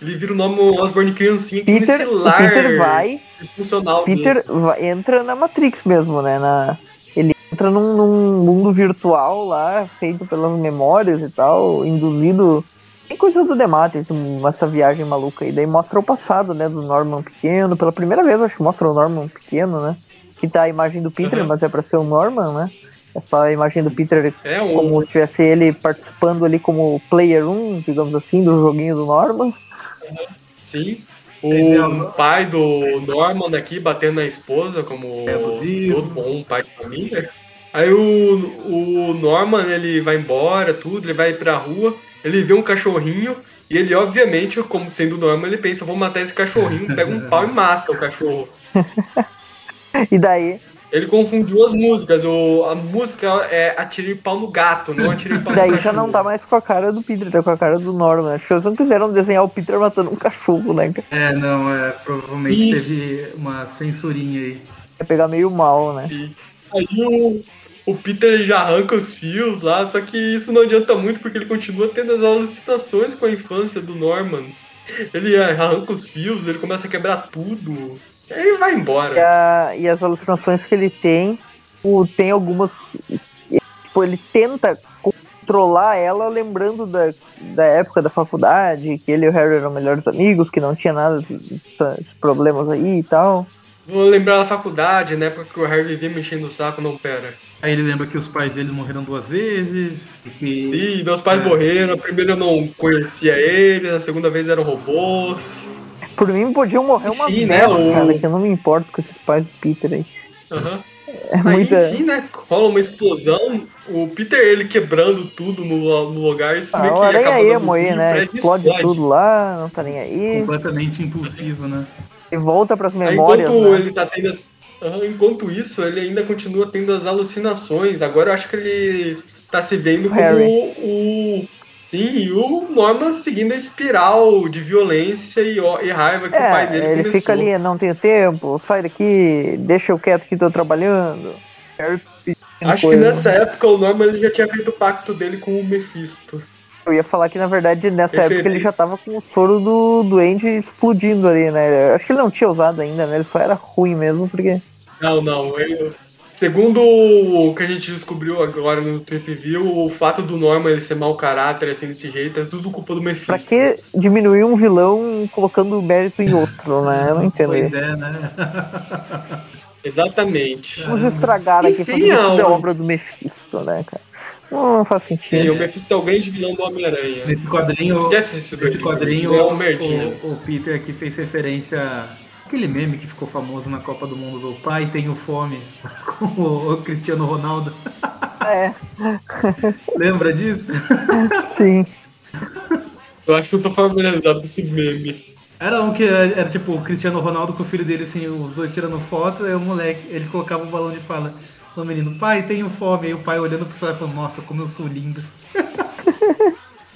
Ele vira o Norman Osborn criancinha Peter, nesse o lar Peter vai, disfuncional. Peter vai- entra na Matrix mesmo, né? Na, ele entra num, num mundo virtual lá, feito pelas memórias e tal, induzido. Tem coisa do Demates, essa viagem maluca aí. Daí mostra o passado, né, do Norman pequeno. Pela primeira vez, acho que mostra o Norman pequeno, né? Que tá a imagem do Peter, Uhum. mas é pra ser o Norman, né? É só a imagem do Peter É um. como se tivesse ele participando ali como player 1, digamos assim, do joguinho do Norman. Sim. Entendeu? O pai do Norman aqui batendo na esposa, como É todo bom pai de família. Aí o, o Norman, ele vai embora, tudo, ele vai pra rua, ele vê um cachorrinho, e ele, obviamente, como sendo o Norman, ele pensa, vou matar esse cachorrinho, pega um pau e mata o cachorro. <laughs> E daí, Ele confundiu as músicas, o, a música é Atirei pau no gato, não Atirei pau no daí cachorro. já não tá mais com a cara do Peter, tá com a cara do Norman. Acho que eles não quiseram desenhar o Peter matando um cachorro, né? É, não, é, provavelmente Ih. teve uma censurinha aí. Ia pegar meio mal, né? E Aí o, o Peter já arranca os fios lá, só que isso não adianta muito porque ele continua tendo as alucinações com a infância do Norman. Ele arranca os fios, ele começa a quebrar tudo. E aí vai E, embora. a- e as alucinações que ele tem, o, tem algumas. Tipo, ele tenta controlar ela lembrando da, da época da faculdade, que ele e o Harry eram melhores amigos, que não tinha nada desses problemas aí e tal. Vou lembrar da faculdade, né? Porque o Harry vivia mexendo o saco, não pera. Aí ele lembra que os pais dele morreram duas vezes. E que Sim, meus pais É. morreram. A primeira eu não conhecia eles, a segunda vez eram robôs. Por mim podiam morrer uma Enfim, né, o- cara, que eu não me importo com esses pais do Peter aí. Aham. É Aí, muita. enfim, né? Rola uma explosão. O Peter, ele quebrando tudo no, no lugar. Isso Ah, meio que acaba dando aí, ruim, o né? prédio Explode, tudo lá, não tá nem aí. completamente impulsivo, né? E volta pras Aí, memórias. enquanto né? ele tá tendo as... Aham, enquanto isso, ele ainda continua tendo as alucinações. Agora eu acho que ele tá se vendo como Harry. o. Sim, e o Norman seguindo a espiral de violência e, e raiva que o pai É, dele ele começou. fica ali, não tenho tempo, sai daqui, deixa eu quieto que tô trabalhando. Acho que nessa época o Norman ele já tinha feito o pacto dele com o Mephisto. Eu ia falar que na verdade nessa época ele já tava com o soro do doente explodindo ali, né? Acho que ele não tinha usado ainda, né? Ele só era ruim mesmo, porque. Não, não. eu- segundo o que a gente descobriu agora no Trip View, o fato do Norman ele ser mau caráter assim desse jeito é tudo culpa do Mephisto. Pra que diminuir um vilão colocando o mérito em outro, né? Eu não entendo Pois isso. é, né? <laughs> Exatamente. Vamos estragar aqui, Enfim, é não. obra do Mephisto, né, cara? Não, não faz Sim, sentido. o Mephisto é o grande vilão do Homem-Aranha. Nesse quadrinho, Esquece isso nesse quadrinho ele é o, o Peter aqui fez referência àquele meme que ficou famoso na Copa do Mundo do pai tenho fome <laughs> com o, o Cristiano Ronaldo. É, <laughs> Lembra disso? <laughs> sim. Eu acho que eu tô familiarizado com esse meme. Era um que era, era, tipo o Cristiano Ronaldo com o filho dele, assim, os dois tirando foto, aí o moleque, eles colocavam um balão de fala no menino, pai, tenho fome. Aí o pai olhando pro celular e falando, nossa, como eu sou lindo.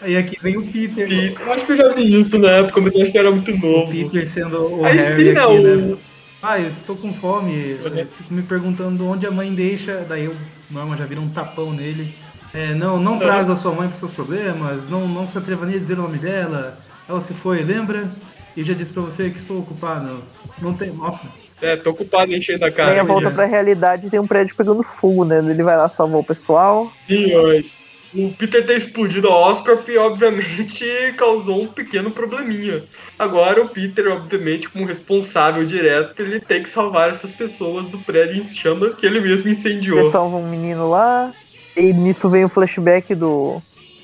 Aí aqui vem o Peter. Isso, eu acho que eu já vi isso na época, mas eu acho que era muito O novo. Peter sendo o Aí, Harry enfim, aqui, não, né? Ah, eu estou com fome. Eu fico me perguntando onde a mãe deixa. Daí o Norman já vira um tapão nele. É, não, não traga sua mãe para seus problemas. Não, não se atreva nem a dizer o nome dela. Ela se foi, lembra? E eu já disse pra você que estou ocupado. Não tem. Nossa. É, tô ocupado da Aí cara. a volta já. pra realidade tem um prédio pegando fogo, né? Ele vai lá salvar o pessoal. Sim, mas o Peter ter explodido a Oscorp, obviamente, causou um pequeno probleminha. Agora o Peter, obviamente, como responsável direto, ele tem que salvar essas pessoas do prédio em chamas que ele mesmo Ele incendiou. salva um menino lá. E nisso vem o flashback do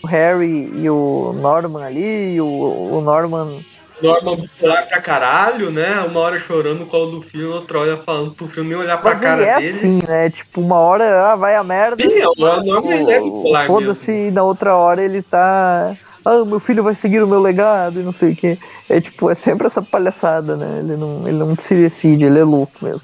Harry e o Norman ali. E o, o Norman. Norman bipolar pra caralho, né? Uma hora chorando no colo do filho, outra hora falando pro filho nem olhar pra Mas cara é dele. assim, né? Tipo, uma hora ah, vai a merda. Sim, o Norman ele é bipolar Foda-se, mesmo. e na outra hora ele tá. Ah, meu filho vai seguir o meu legado e não sei o que. É tipo, é sempre essa palhaçada, né? Ele não, ele não se decide, ele é louco mesmo.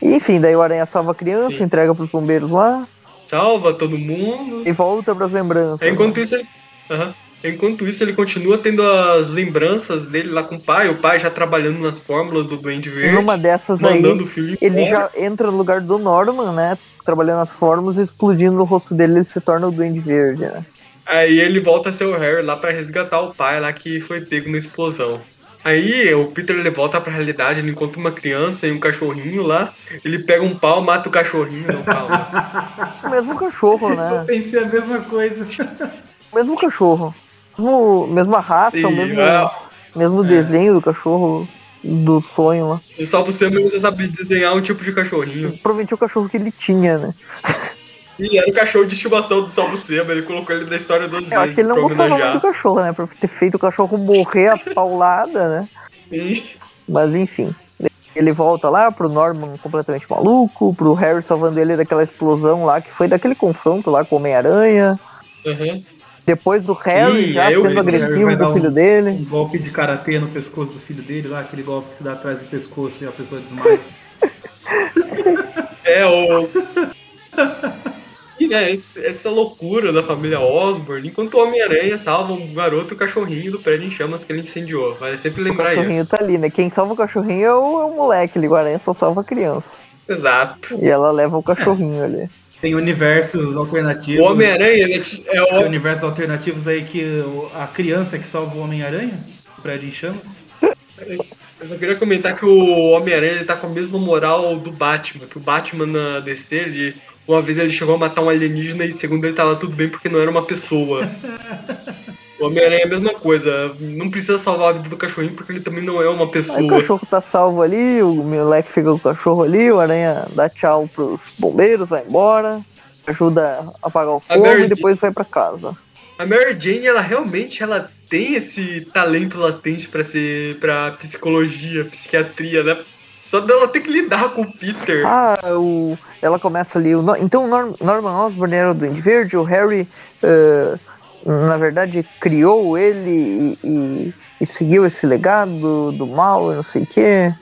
E, enfim, daí o Aranha salva a criança, Sim. entrega pros bombeiros lá Salva todo mundo. e volta pras lembranças. Enquanto isso, ele... Aham. Enquanto isso, ele continua tendo as lembranças dele lá com o pai, o pai já trabalhando nas fórmulas do Duende Verde, numa dessas aí, mandando o filho ele embora. já entra no lugar do Norman, né? Trabalhando as formas, explodindo no rosto dele, ele se torna o Duende Verde, né? Aí ele volta a ser o Harry lá pra resgatar o pai lá que foi pego na explosão. Aí o Peter ele volta pra realidade, ele encontra uma criança e um cachorrinho lá, ele pega um pau, mata o cachorrinho, não, calma. O <laughs> mesmo cachorro, Eu né? pensei a mesma coisa. O mesmo cachorro. Mesmo, mesma raça, Sim, o mesmo, ah, mesmo É. desenho do cachorro do sonho lá. e só você mesmo você sabe desenhar um tipo de cachorrinho. Provavelmente o cachorro que ele tinha, né? E era o cachorro de estimação do Salvo Seba, ele colocou ele na história Eu acho que vezes ele não gostava muito do cachorro, né? Pra ter feito o cachorro morrer a <laughs> paulada, né? Sim. Mas enfim. Ele volta lá pro Norman completamente maluco, pro Harry salvando ele daquela explosão lá, que foi daquele confronto lá com o Homem-Aranha. Uhum. Depois do Harry Sim, já o sendo Harry agressivo vai dar com o um- filho dele. Um golpe de karatê no pescoço do filho dele lá, aquele golpe que se dá atrás do pescoço e a pessoa desmaia. <laughs> É, o. <laughs> E né, esse- essa loucura da família Osborne, enquanto o Homem-Aranha salva um garoto e o cachorrinho do prédio em chamas que ele incendiou. Vale sempre O lembrar cachorrinho isso. tá ali, né? Quem salva o cachorrinho é o, é o moleque ali, o Aranha só salva a criança. Exato. E ela leva o cachorrinho <laughs> ali. Tem universos alternativos. O Homem-Aranha, é é Tem o. universos alternativos aí que o- a criança que salva o Homem-Aranha, o prédio em chamas. Eu só queria comentar que o Homem-Aranha tá com a mesma moral do Batman, que o Batman na DC, ele, uma vez ele chegou a matar um alienígena e segundo ele tava tudo bem porque não era uma pessoa. <laughs> O Homem-Aranha é a mesma coisa, não precisa salvar a vida do cachorrinho porque ele também não é uma Aí o pessoa. cachorro tá salvo ali, o moleque fica com o cachorro ali, o Aranha dá tchau pros bombeiros, vai embora, ajuda a apagar o fogo Mary e depois vai pra casa. A Mary Jane, ela realmente ela tem esse talento latente pra ser para psicologia, psiquiatria, né? Só dela ter que lidar com o Peter. Ah, o, ela começa ali. O, então Norman Osborn era o Duende Verde, o Harry, eh, na verdade, criou ele e, e- e seguiu esse legado do mal e não sei o quê.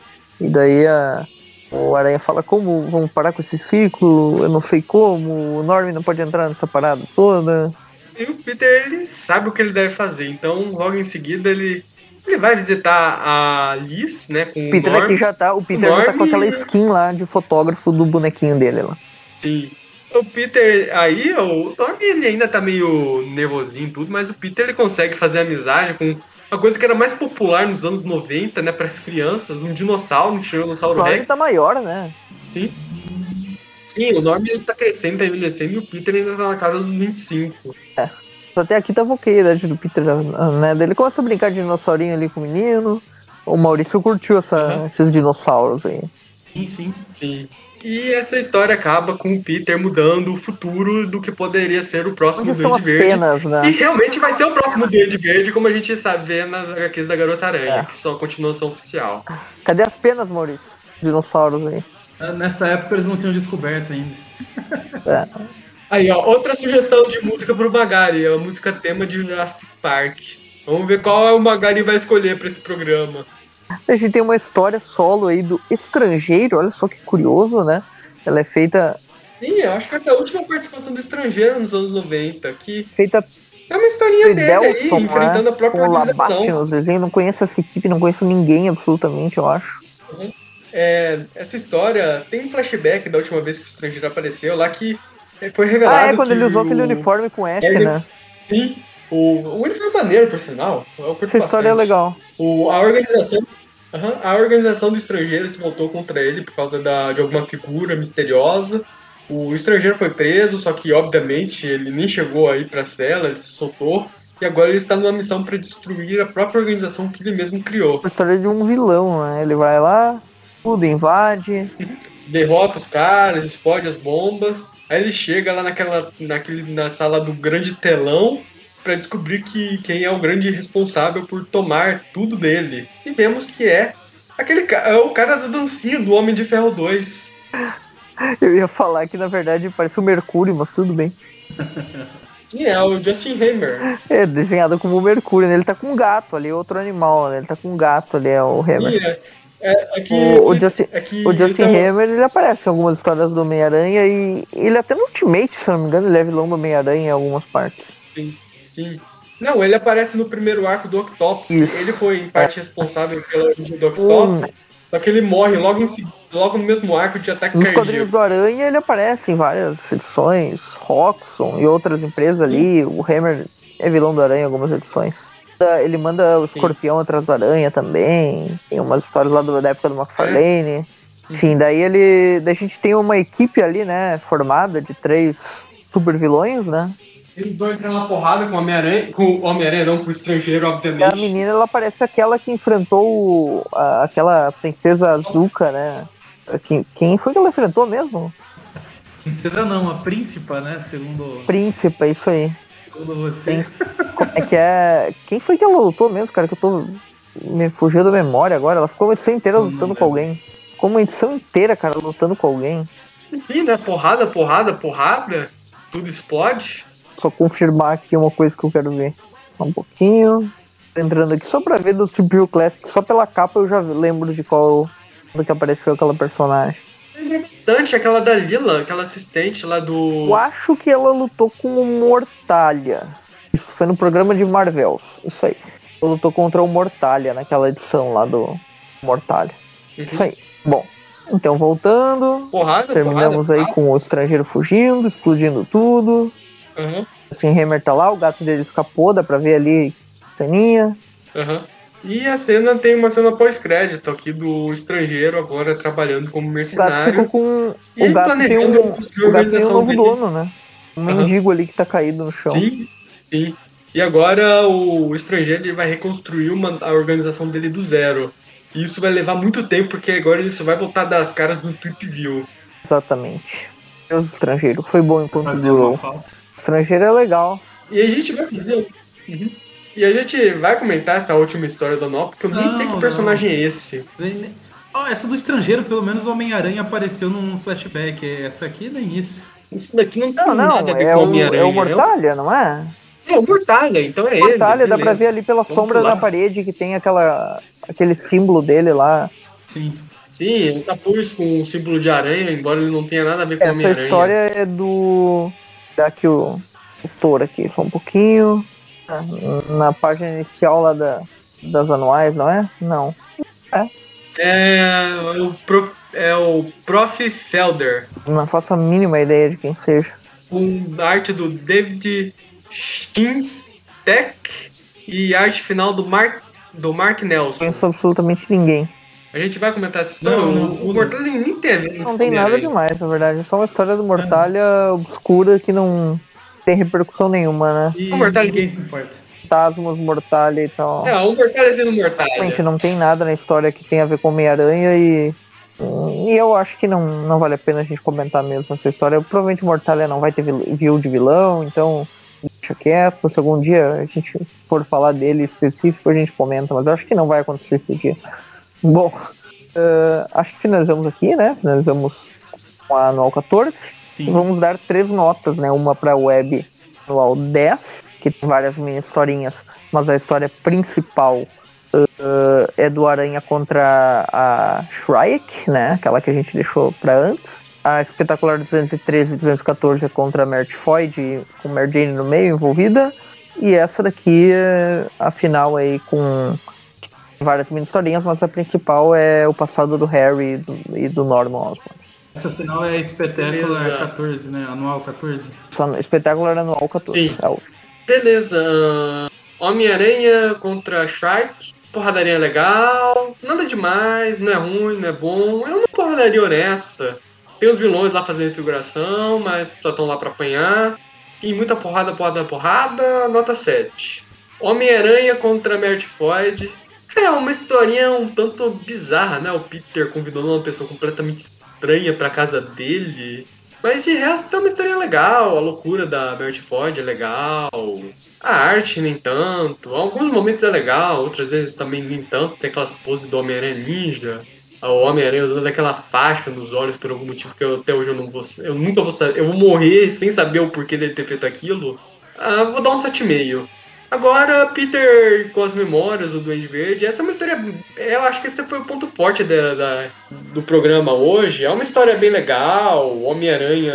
E daí a, o Aranha fala: Como vamos parar com esse ciclo? Eu não sei como. O Norman não pode entrar nessa parada toda. E o Peter, ele sabe o que ele deve fazer. Então, logo em seguida, ele, ele vai visitar a Liz, né, com O o Peter Norm. aqui já tá. O Peter já tá com Norm- aquela skin lá de fotógrafo do bonequinho dele lá. Sim. O Peter, aí, o Norm, ele ainda tá meio nervosinho e tudo, mas o Peter, ele consegue fazer amizade com uma coisa que era mais popular nos anos 90, né, pras crianças, um dinossauro, um O tiranossauro Rex. tá maior, né? Sim. Sim, o Norm ele tá crescendo, tá envelhecendo e o Peter ainda tá na casa dos 25. Até aqui tava ok a idade do Peter, né? Daí Ele começa a brincar de dinossaurinho ali com o menino. O Maurício curtiu essa- Uhum. esses dinossauros aí. Sim, sim. Sim. E essa história acaba com o Peter mudando o futuro do que poderia ser o próximo Onde Duende Verde. penas, né? E realmente vai ser o próximo Duende Verde, como a gente sabe ver nas HQs da Garota Aranha, É. que só continuação oficial. Cadê as penas, Maurício? Dinossauros aí. Nessa época eles não tinham descoberto ainda. É. Aí, ó, outra sugestão de música pro Magari, a música tema de Jurassic Park. Vamos ver qual é o Magari vai escolher pra esse programa. A gente tem uma história solo aí do estrangeiro, olha só que curioso, né? Ela é feita, Sim, eu acho que essa é a última participação do estrangeiro nos anos 90, que feita é uma historinha por dele aí, Delson, enfrentando né? a própria com Labate organização. nos desenhos. Não conheço essa equipe, não conheço ninguém absolutamente, eu acho. É, essa história tem um flashback da última vez que o estrangeiro apareceu lá que é, foi revelado Ah, é quando ele usou aquele uniforme com F, Ele- né? Sim, o, o uniforme é maneiro, por sinal. Eu curto Essa história é bastante. legal. O, a organização. Aham, a organização do estrangeiro se voltou contra ele por causa da, de alguma figura misteriosa. O estrangeiro foi preso, só que obviamente ele nem chegou aí pra cela, ele se soltou. E agora ele está numa missão para destruir a própria organização que ele mesmo criou. Uma história de um vilão, né? Ele vai lá, tudo invade. Derrota os caras, explode as bombas. Aí ele chega lá naquela, naquele, na sala do grande telão para descobrir que quem é o grande responsável por tomar tudo dele. E vemos que é aquele é o cara da dancinha do Homem de Ferro 2. <laughs> Eu ia falar que na verdade parece o Mercúrio, mas tudo bem. <laughs> Sim, é o Justin Hammer. É desenhado como o Mercúrio, né? Ele tá com um gato ali, outro animal, né? Ele tá com um gato ali, é o Hammer. Sim, é, é, é O, o Justin, é que o Justin é o- Hammer, ele aparece em algumas histórias do Homem-Aranha e ele até no Ultimate, se não me engano, ele é vilão do Homem-Aranha em algumas partes. Sim. Não, ele aparece no primeiro arco do Octopus. Ele foi em parte responsável pela origem do. Octopus. Só que ele morre logo, em, logo no mesmo arco de ataque Nos cardíaco. quadrinhos do Aranha ele aparece em várias edições, Roxxon e outras empresas ali. O Hammer é vilão do Aranha em algumas edições. Ele manda o escorpião atrás da aranha também. Tem umas histórias lá do, da época do McFarlane. Uhum. Sim, daí ele. Daí a gente tem uma equipe ali, né? Formada de três super vilões, né? Eles vão entrar na porrada com o Homem-Aranha, com o Homem-Aranha, não com o estrangeiro, E a obviamente. menina, ela parece aquela que enfrentou a- aquela princesa Azuka, né? Quem, quem foi que ela enfrentou mesmo? Princesa não, a príncipa, né? Segundo, Príncipe, isso aí. segundo você. Como é que é. Quem foi que ela lutou mesmo, cara? Que eu tô. Me fugiu da memória agora. Ela ficou uma edição inteira Não lutando com alguém. Ficou uma edição inteira, cara, lutando com alguém. Enfim, né? Porrada, porrada, porrada. Tudo explode. Só confirmar aqui uma coisa que eu quero ver. Só um pouquinho. Entrando aqui só pra ver do Tribute Classic. Só pela capa eu já lembro de qual. Do que apareceu aquela personagem. Lembra bastante aquela da Lila, aquela assistente lá do. Eu acho que ela lutou com o Mortalha. Isso foi no programa de Marvels. Isso aí. Ela lutou contra o Mortalha naquela edição lá do Mortalha. Isso Uhum. aí. Bom, então voltando. Porrada, Terminamos porrada. aí com o estrangeiro fugindo, explodindo tudo. Aham, Assim, Hammer tá lá, o gato dele escapou, dá pra ver ali ceninha. aham. E a cena tem uma cena pós-crédito aqui do estrangeiro agora trabalhando como O gato mercenário. com. E o gato tem planejando um. construir a O gato tem um organização novo dele. dono, né? Um Aham. mendigo ali que tá caído no chão. Sim, sim. E agora o estrangeiro ele vai reconstruir uma, a organização dele do zero. E isso vai levar muito tempo, porque agora ele só vai voltar das caras do Tweep View. Exatamente. Deus estrangeiro. Foi bom enquanto Fazer durou. uma falta. Estrangeiro é legal. E a gente vai fazer. Uhum. E a gente vai comentar essa última história do Nó, porque eu nem Não, sei que não. personagem é esse. Nem- Ó, essa do estrangeiro, pelo menos o Homem-Aranha apareceu num flashback. Essa aqui no início. Isso daqui não tem Não, não, nada a ver é com o, Homem-Aranha. é o Mortalha, não é? É o Mortalha, então é ele. Mortalha, dá pra ver ali pela Vamos sombra pular. na parede que tem aquela, aquele símbolo dele lá. Sim. Sim, ele capuz com o símbolo de aranha, embora ele não tenha nada a ver com Essa Homem-Aranha. história é do. Dá aqui o, o Thor aqui, só um pouquinho. Ah, Na página inicial lá da, das anuais, não é? Não. É o Prof, é o Prof. Felder, Não faço a mínima ideia de quem seja. com arte do David Schinstek e arte final do Mark, do Mark Não Nelson. conheço absolutamente ninguém. A gente vai comentar essa história. Não, o, não, o não. Mortalha nem tem a ver Não tem nada Homem-Aranha. demais, na verdade. É só uma história do Mortalha obscura que não tem repercussão nenhuma, né? E O Mortalha- ninguém se importa. Fantasmas, Mortalha e tal. É, o Mortalha sendo Mortalha. Realmente não tem nada na história que tenha a ver com Homem-Aranha e. E eu acho que não, não vale a pena a gente comentar mesmo essa história. Provavelmente Mortalha não vai ter vil- view de vilão, então deixa quieto. Se algum dia a gente for falar dele específico, a gente comenta, mas eu acho que não vai acontecer esse dia. Bom, eh, acho que finalizamos aqui, né? Finalizamos com a anual 14. Sim. Vamos dar três notas, né? Uma para web anual 10, que tem várias mini historinhas, mas a história principal uh, é do Aranha contra a Shrike, né? Aquela que a gente deixou para antes. A espetacular 213 e 214 é contra a Mert com Mary Jane no meio envolvida. E essa daqui é a final aí com várias mini historinhas, mas a principal é o passado do Harry e do, e do Norman Osborn. Essa final é Spectacular Beleza. 14, né? Anual 14. Só no espetacular anual 14. Sim. É o- Beleza. Homem-Aranha contra Shark. Porradaria legal. Nada demais, não é ruim, não é bom. É uma porradaria honesta. Tem os vilões lá fazendo figuração, mas só estão lá pra apanhar. E muita porrada, porrada, porrada. Nota 7. Homem-Aranha contra Mert Floyd. É uma historinha um tanto bizarra, né? O Peter convidando uma pessoa completamente estranha pra casa dele. Mas de resto é uma história legal, a loucura da Bert Ford é legal, a arte nem tanto, alguns momentos é legal, outras vezes também nem tanto, tem aquelas poses do Homem-Aranha Ninja, o Homem-Aranha usando aquela faixa nos olhos por algum motivo que eu, até hoje eu não vou, eu nunca vou saber, eu vou morrer sem saber o porquê dele ter feito aquilo. Ah, vou dar um 7,5. Agora, Peter com as memórias do Duende Verde, essa é uma história. Eu acho que esse foi o ponto forte da, da- do programa hoje. É uma história bem legal. Homem-Aranha,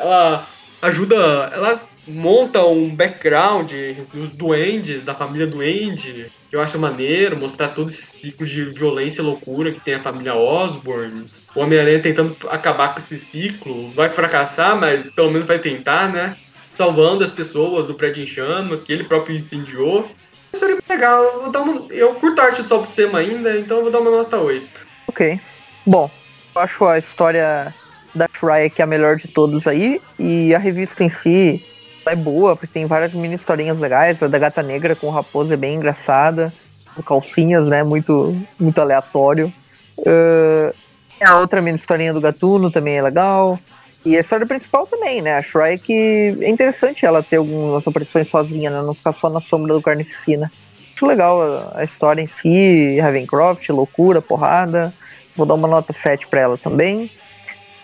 ela ajuda. Ela monta um background dos duendes, da família Duende, que eu acho maneiro, mostrar todo esse ciclo de violência e loucura que tem a família Osborn. O Homem-Aranha tentando acabar com esse ciclo. Vai fracassar, mas pelo menos vai tentar, né? Salvando as pessoas do prédio em chamas, que ele próprio incendiou. história legal. Eu, vou dar uma, eu curto a arte do Sol Sema ainda, então eu vou dar uma nota 8. Ok. Bom, eu acho a história da Shrike a melhor de todos aí. E a revista em si é boa, porque tem várias mini historinhas legais. A da Gata Negra com o Raposo é bem engraçada. Com calcinhas, né? Muito, muito aleatório. Uh, a outra mini historinha do Gatuno também é legal. E a história principal também, né? A Shrike é interessante ela ter algumas aparições sozinha, né? Não ficar só na sombra do Carnificina. Acho legal a, história em si, Ravencroft, loucura, porrada. Vou dar uma nota 7 pra ela também.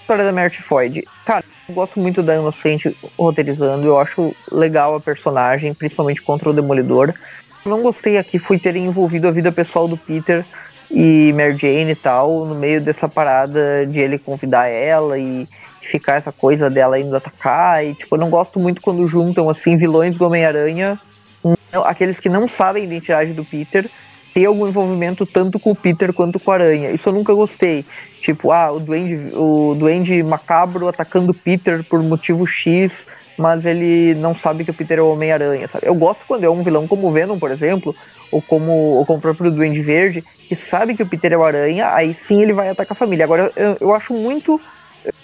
História da Merit Floyd. Cara, eu gosto muito da Inocente roteirizando. Eu acho legal a personagem, principalmente contra o Demolidor. Não gostei aqui foi ter envolvido a vida pessoal do Peter e Mary Jane e tal, no meio dessa parada de ele convidar ela e ficar essa coisa dela indo atacar. E, tipo, eu não gosto muito quando juntam, assim, vilões do Homem-Aranha, aqueles que não sabem a identidade do Peter, ter algum envolvimento tanto com o Peter quanto com a Aranha. Isso eu nunca gostei. Tipo, ah, o Duende, o Duende macabro atacando o Peter por motivo X, mas ele não sabe que o Peter é o Homem-Aranha, sabe? Eu gosto quando é um vilão como o Venom, por exemplo, ou como, ou como o próprio Duende Verde, que sabe que o Peter é o Aranha, aí sim ele vai atacar a família. Agora, eu, eu acho muito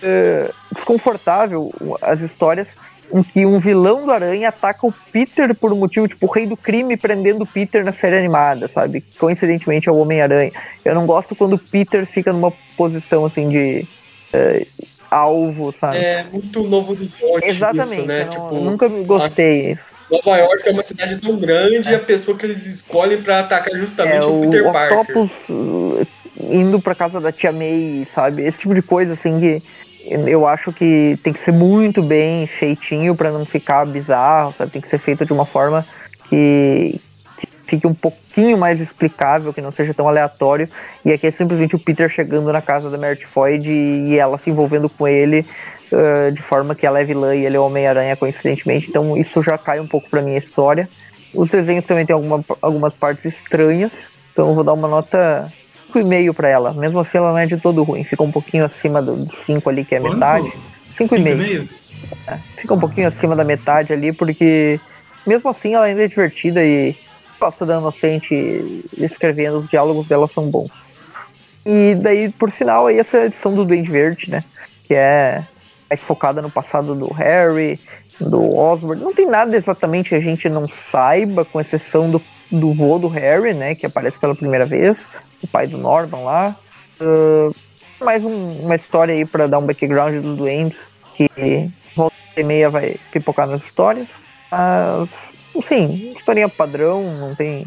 é, desconfortável as histórias em que um vilão do Aranha ataca o Peter por um motivo, tipo, o rei do crime prendendo o Peter na série animada, sabe? Coincidentemente é o Homem-Aranha. Eu não gosto quando o Peter fica numa posição, assim, de uh, alvo, sabe? É muito novo horizonte Exatamente, isso, né? não, tipo, nunca gostei. Nova York é uma cidade tão grande é. e a pessoa que eles escolhem para atacar justamente é, o Peter o Parker. Octopus uh, indo pra casa da tia May, sabe? Esse tipo de coisa, assim, que eu acho que tem que ser muito bem feitinho para não ficar bizarro, sabe? Tem que ser feito de uma forma que, que, fique um pouquinho mais explicável, que não seja tão aleatório. E aqui é simplesmente o Peter chegando na casa da Mary Floyd e, e ela se envolvendo com ele uh, de forma que ela é vilã e ele é Homem-Aranha, coincidentemente. Então isso já cai um pouco pra minha história. Os desenhos também tem alguma, algumas partes estranhas, então eu vou dar uma nota 5,5 para ela. Mesmo assim, ela não é de todo ruim. Fica um pouquinho acima do 5 ali, que é a metade. 5,5. É, fica um pouquinho acima da metade ali, porque mesmo assim ela ainda é divertida e gosto da Inocente escrevendo, os diálogos dela são bons. E daí, por final, aí essa edição do Duende Verde, né? Que é mais focada no passado do Harry, do Osborn. Não tem nada exatamente que a gente não saiba, com exceção do, do vô do Harry, né? Que aparece pela primeira vez o pai do Norman lá. Uh, mais um, uma história aí para dar um background dos doentes que volta e meia vai pipocar nas histórias. Mas, enfim, historinha padrão, não tem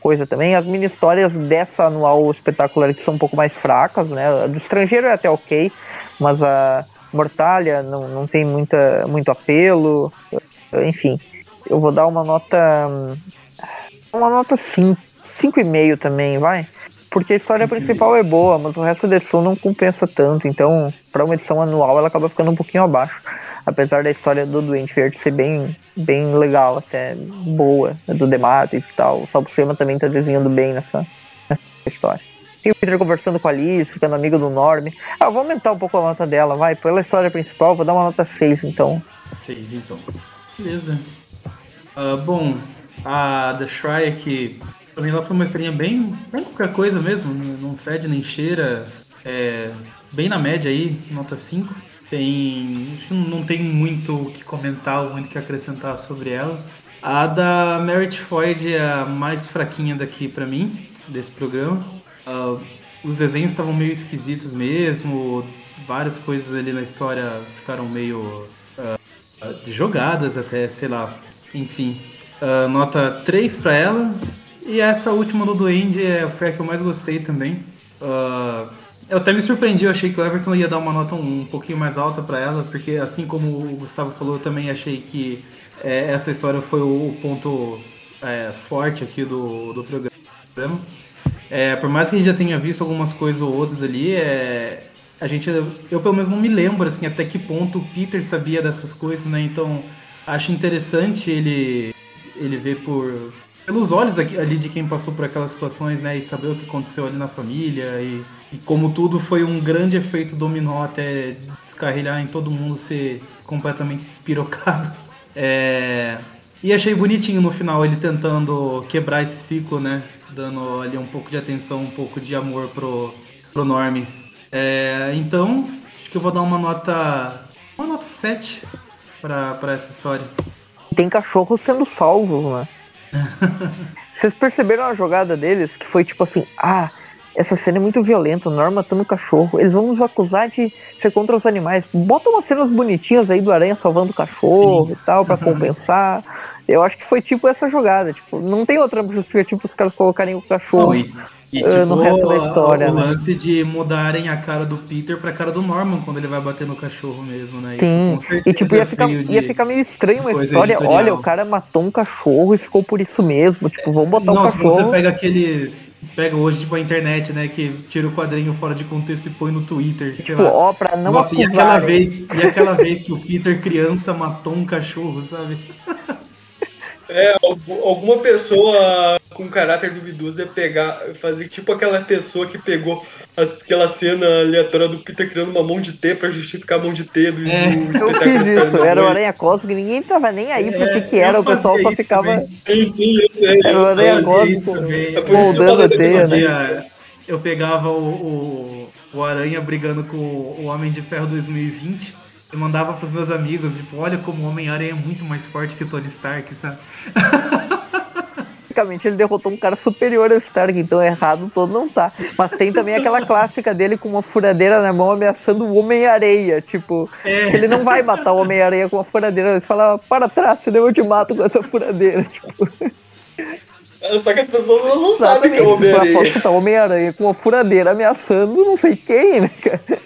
coisa também. As mini histórias dessa anual espetacular que são um pouco mais fracas, né? A do estrangeiro é até ok, mas a Mortalha não, não tem muita, muito apelo. Enfim, eu vou dar uma nota. Uma nota 5. 5,5 também, vai? Porque a história principal é boa, mas o resto da edição não compensa tanto. Então, para uma edição anual, ela acaba ficando um pouquinho abaixo. Apesar da história do Doente Verde ser bem, bem legal, até boa, né, do Demates e tal. O Salbucema também tá desenhando bem nessa, nessa história. Tem o Peter conversando com a Liz, ficando amigo do Norm. Ah, vou aumentar um pouco a nota dela, vai. Pela história principal, vou dar uma nota 6, então. 6, então. Beleza. Uh, bom, a The Shrike Pra mim ela foi uma estrelinha bem, bem qualquer coisa mesmo, não fede nem cheira, é, bem na média aí, nota 5. Tem, não tem muito o que comentar, muito o que acrescentar sobre ela. A da Merit Floyd é a mais fraquinha daqui para mim, desse programa. Uh, os desenhos estavam meio esquisitos mesmo, várias coisas ali na história ficaram meio uh, jogadas até, sei lá. Enfim, uh, nota 3 para ela. E essa última do Duende é, foi a que eu mais gostei também. Uh, eu até me surpreendi, eu achei que o Everton ia dar uma nota um, um pouquinho mais alta para ela, porque assim como o Gustavo falou, eu também achei que é, essa história foi o, o ponto é, forte aqui do, do programa. É, por mais que a gente já tenha visto algumas coisas ou outras ali, é, a gente, eu pelo menos não me lembro assim até que ponto o Peter sabia dessas coisas, né? Então acho interessante ele ele ver por pelos olhos ali de quem passou por aquelas situações, né? E saber o que aconteceu ali na família e, e como tudo foi um grande efeito dominó até descarrilhar em todo mundo ser completamente despirocado. <laughs> É, E achei bonitinho no final ele tentando quebrar esse ciclo, né? Dando ali um pouco de atenção, um pouco de amor pro, pro Norm. É, então, acho que eu vou dar uma nota. Uma nota 7 pra, essa história. Tem cachorros sendo salvos, né? Vocês perceberam a jogada deles? Que foi tipo assim, ah, essa cena é muito violenta, o Norm matando o cachorro. Eles vão nos acusar de ser contra os animais. Bota umas cenas bonitinhas aí do Aranha salvando o cachorro Sim. e tal, para compensar. Eu acho que foi tipo essa jogada. Tipo, não tem outra justificativa os caras colocarem o cachorro. E e tipo, no resto da história, o né? lance de mudarem a cara do Peter pra cara do Norman quando ele vai bater no cachorro mesmo, né? Sim, e tipo, ia ficar, ia ficar meio estranho uma história. Editorial. Olha, o cara matou um cachorro e ficou por isso mesmo. Tipo, vamos botar o um cachorro. você pega aqueles. Pega hoje, tipo, a internet, né? Que tira o quadrinho fora de contexto e põe no Twitter. Sei tipo, lá. ó, pra não Nossa, e aquela, vez, e aquela vez que o Peter, criança, matou um cachorro, sabe? <laughs> É, alguma pessoa com caráter duvidoso ia pegar, fazer tipo aquela pessoa que pegou aquela cena aleatória do Peter criando uma mão de T pra justificar a mão de T do, é, do espetáculo. Isso, era o Aranha Cósmico, ninguém tava nem aí pro que, que era, o pessoal só ficava. Sim, sim, eu sei. Era o Aranha Cósmico moldando a teia. Eu pegava o, o, o Aranha brigando com o Homem de Ferro 2020 eu mandava pros meus amigos, tipo, olha como o Homem-Aranha é muito mais forte que o Tony Stark, sabe? Basicamente ele derrotou um cara superior ao Stark, então errado todo não tá. Mas tem também aquela clássica dele com uma furadeira na mão ameaçando o Homem-Areia. Tipo, é. ele não vai matar o Homem-Areia com uma furadeira. Ele fala, para trás, senão eu te mato com essa furadeira. <laughs> Tipo. Só que as pessoas não sabem que é o Homem-Aranha. Tá Homem-Aranha com uma furadeira ameaçando não sei quem, né, cara?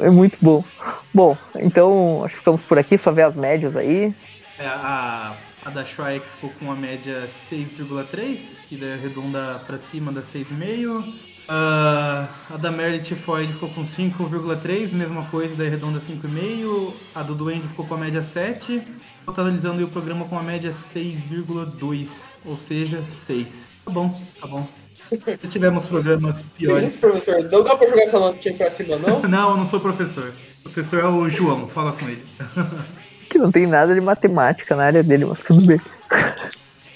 É muito bom. Bom, então acho que ficamos por aqui, só ver as médias aí. É, a, a da Shrike ficou com uma média 6,3, que daí arredonda para cima da 6,5. Uh, a da Meredith Tifoid ficou com 5,3, mesma coisa, daí arredonda 5,5. A do Duende ficou com a média 7, totalizando o programa com a média 6,2, ou seja, 6. Tá bom, tá bom. Já tivemos programas piores. Isso, professor, não dá pra jogar essa notinha pra cima, não? <laughs> não, eu não sou professor. O professor é o João, fala com ele. <laughs> que não tem nada de matemática na área dele, mas tudo bem.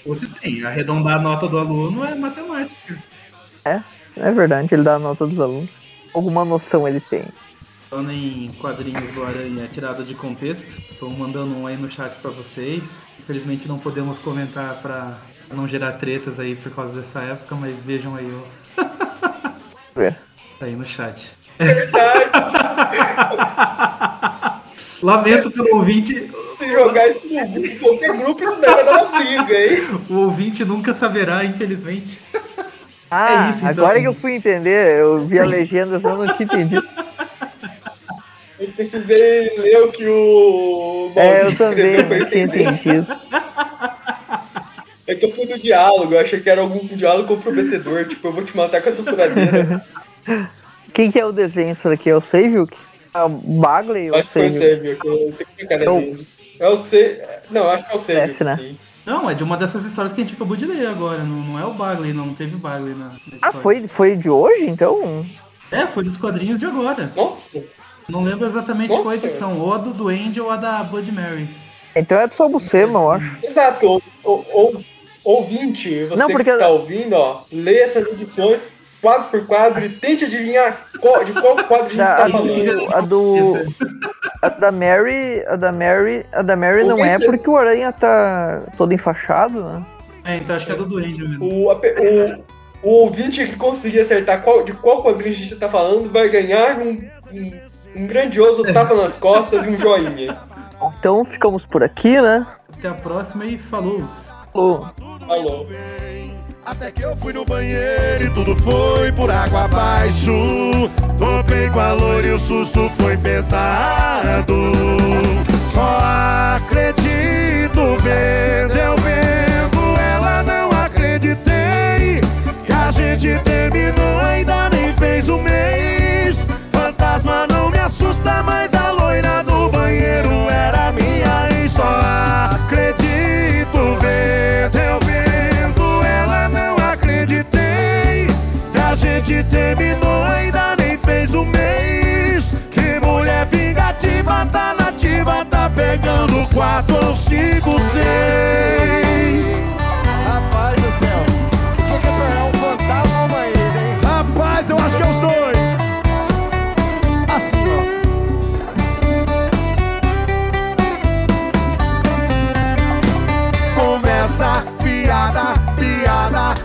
Você tem, arredondar a nota do aluno é matemática. É, é verdade, ele dá a nota dos alunos. Alguma noção ele tem. Falando em quadrinhos do Aranha tirada de contexto, estou mandando um aí no chat para vocês. Infelizmente não podemos comentar para não gerar tretas aí por causa dessa época, mas vejam aí ó. <laughs> É. Tá aí no chat. <laughs> Lamento pelo ouvinte. Se jogar isso em qualquer grupo, isso daí vai dar uma briga, hein? O ouvinte nunca saberá, infelizmente. Ah, é isso, então. agora que eu fui entender, eu vi a legenda, só não tinha entendido. Eu precisei ler o que o Maurício É, eu também tinha entendido. É <laughs> que eu fui do diálogo, eu achei que era algum diálogo comprometedor, tipo, eu vou te matar com essa furadeira. <laughs> Quem que é o desenho isso daqui? É o Seivuk? É o Bagley Acho que foi o Seivuk, eu tenho que ficar nele. É o Se... Não, acho que é o Seivuk, né? sim. Não, é de uma dessas histórias que a gente acabou de ler agora, não, não é o Bagley, não, não teve Bagley na, na Ah, foi, foi de hoje, então? É, foi dos quadrinhos de agora. Nossa! Não lembro exatamente Nossa. qual edição, ou a do Duende ou a da Blood Mary. Então é do Sol Buscema, eu acho. Exato, ou, ou, ou ouvinte, você não, porque... que tá ouvindo, ó, lê essas edições quadro por quadro e tente adivinhar qual, de qual quadro a gente tá falando. A do. A da Mary. A da Mary. A da Mary não é porque o Aranha tá todo enfaixado, né? É, então acho que é do Duende mesmo. O, o, o ouvinte que conseguir acertar qual, de qual quadrinho a gente tá falando vai ganhar um, um, um grandioso tapa nas costas e um joinha. Então ficamos por aqui, né? Até a próxima e falou! Falou! Falou! Até que eu fui no banheiro e tudo foi por água abaixo. Topei com a loira e o susto foi pesado. Só acredito vendo, eu vendo, ela não acreditei. Que a gente terminou, ainda nem fez um mês. Fantasma não me assusta, mas a loira do banheiro era minha e só acredito vendo, eu gente terminou, ainda nem fez um mês. Que mulher vingativa, tá nativa, tá pegando. quatro ou cinco, seis. Rapaz do céu. O que, que é? É um fantasma ou uma ex, hein? Rapaz, eu acho que é os dois. Assim, ó.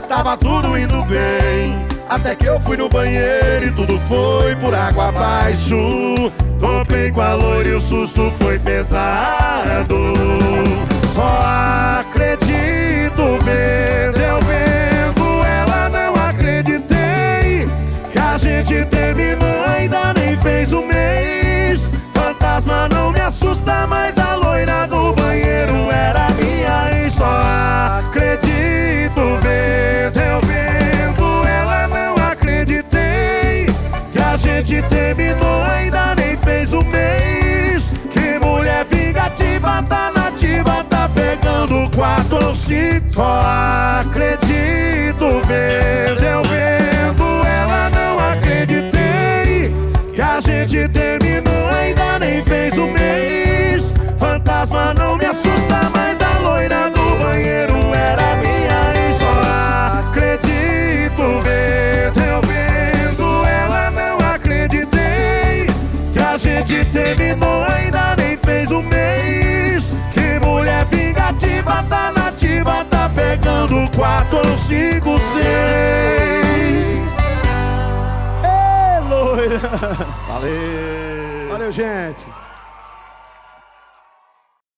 Tava tudo indo bem. Até que eu fui no banheiro e tudo foi por água abaixo. Topei com a loira e o susto foi pesado. Só acredito vendo, eu vendo ela, não acreditei. Que a gente terminou, ainda nem fez um mês. Fantasma não me assusta, mas a loira do banheiro era minha e só acredito vendo, eu vendo ela, não acreditei. Que a gente terminou, ainda nem fez um mês. Que mulher vingativa, tá nativa, tá pegando quatro ou cinco. Só acredito vendo, eu vendo ela, não acreditei. Que a gente terminou, ainda nem fez um mês. Fantasma não me assusta, mas a loira do banheiro era minha e só acredito vendo, eu vendo ela, não acreditei. Que a gente terminou, ainda nem fez um mês. Que mulher vingativa, tá nativa, tá pegando quatro ou cinco, seis. Ê, loira. Valeu! Valeu, gente.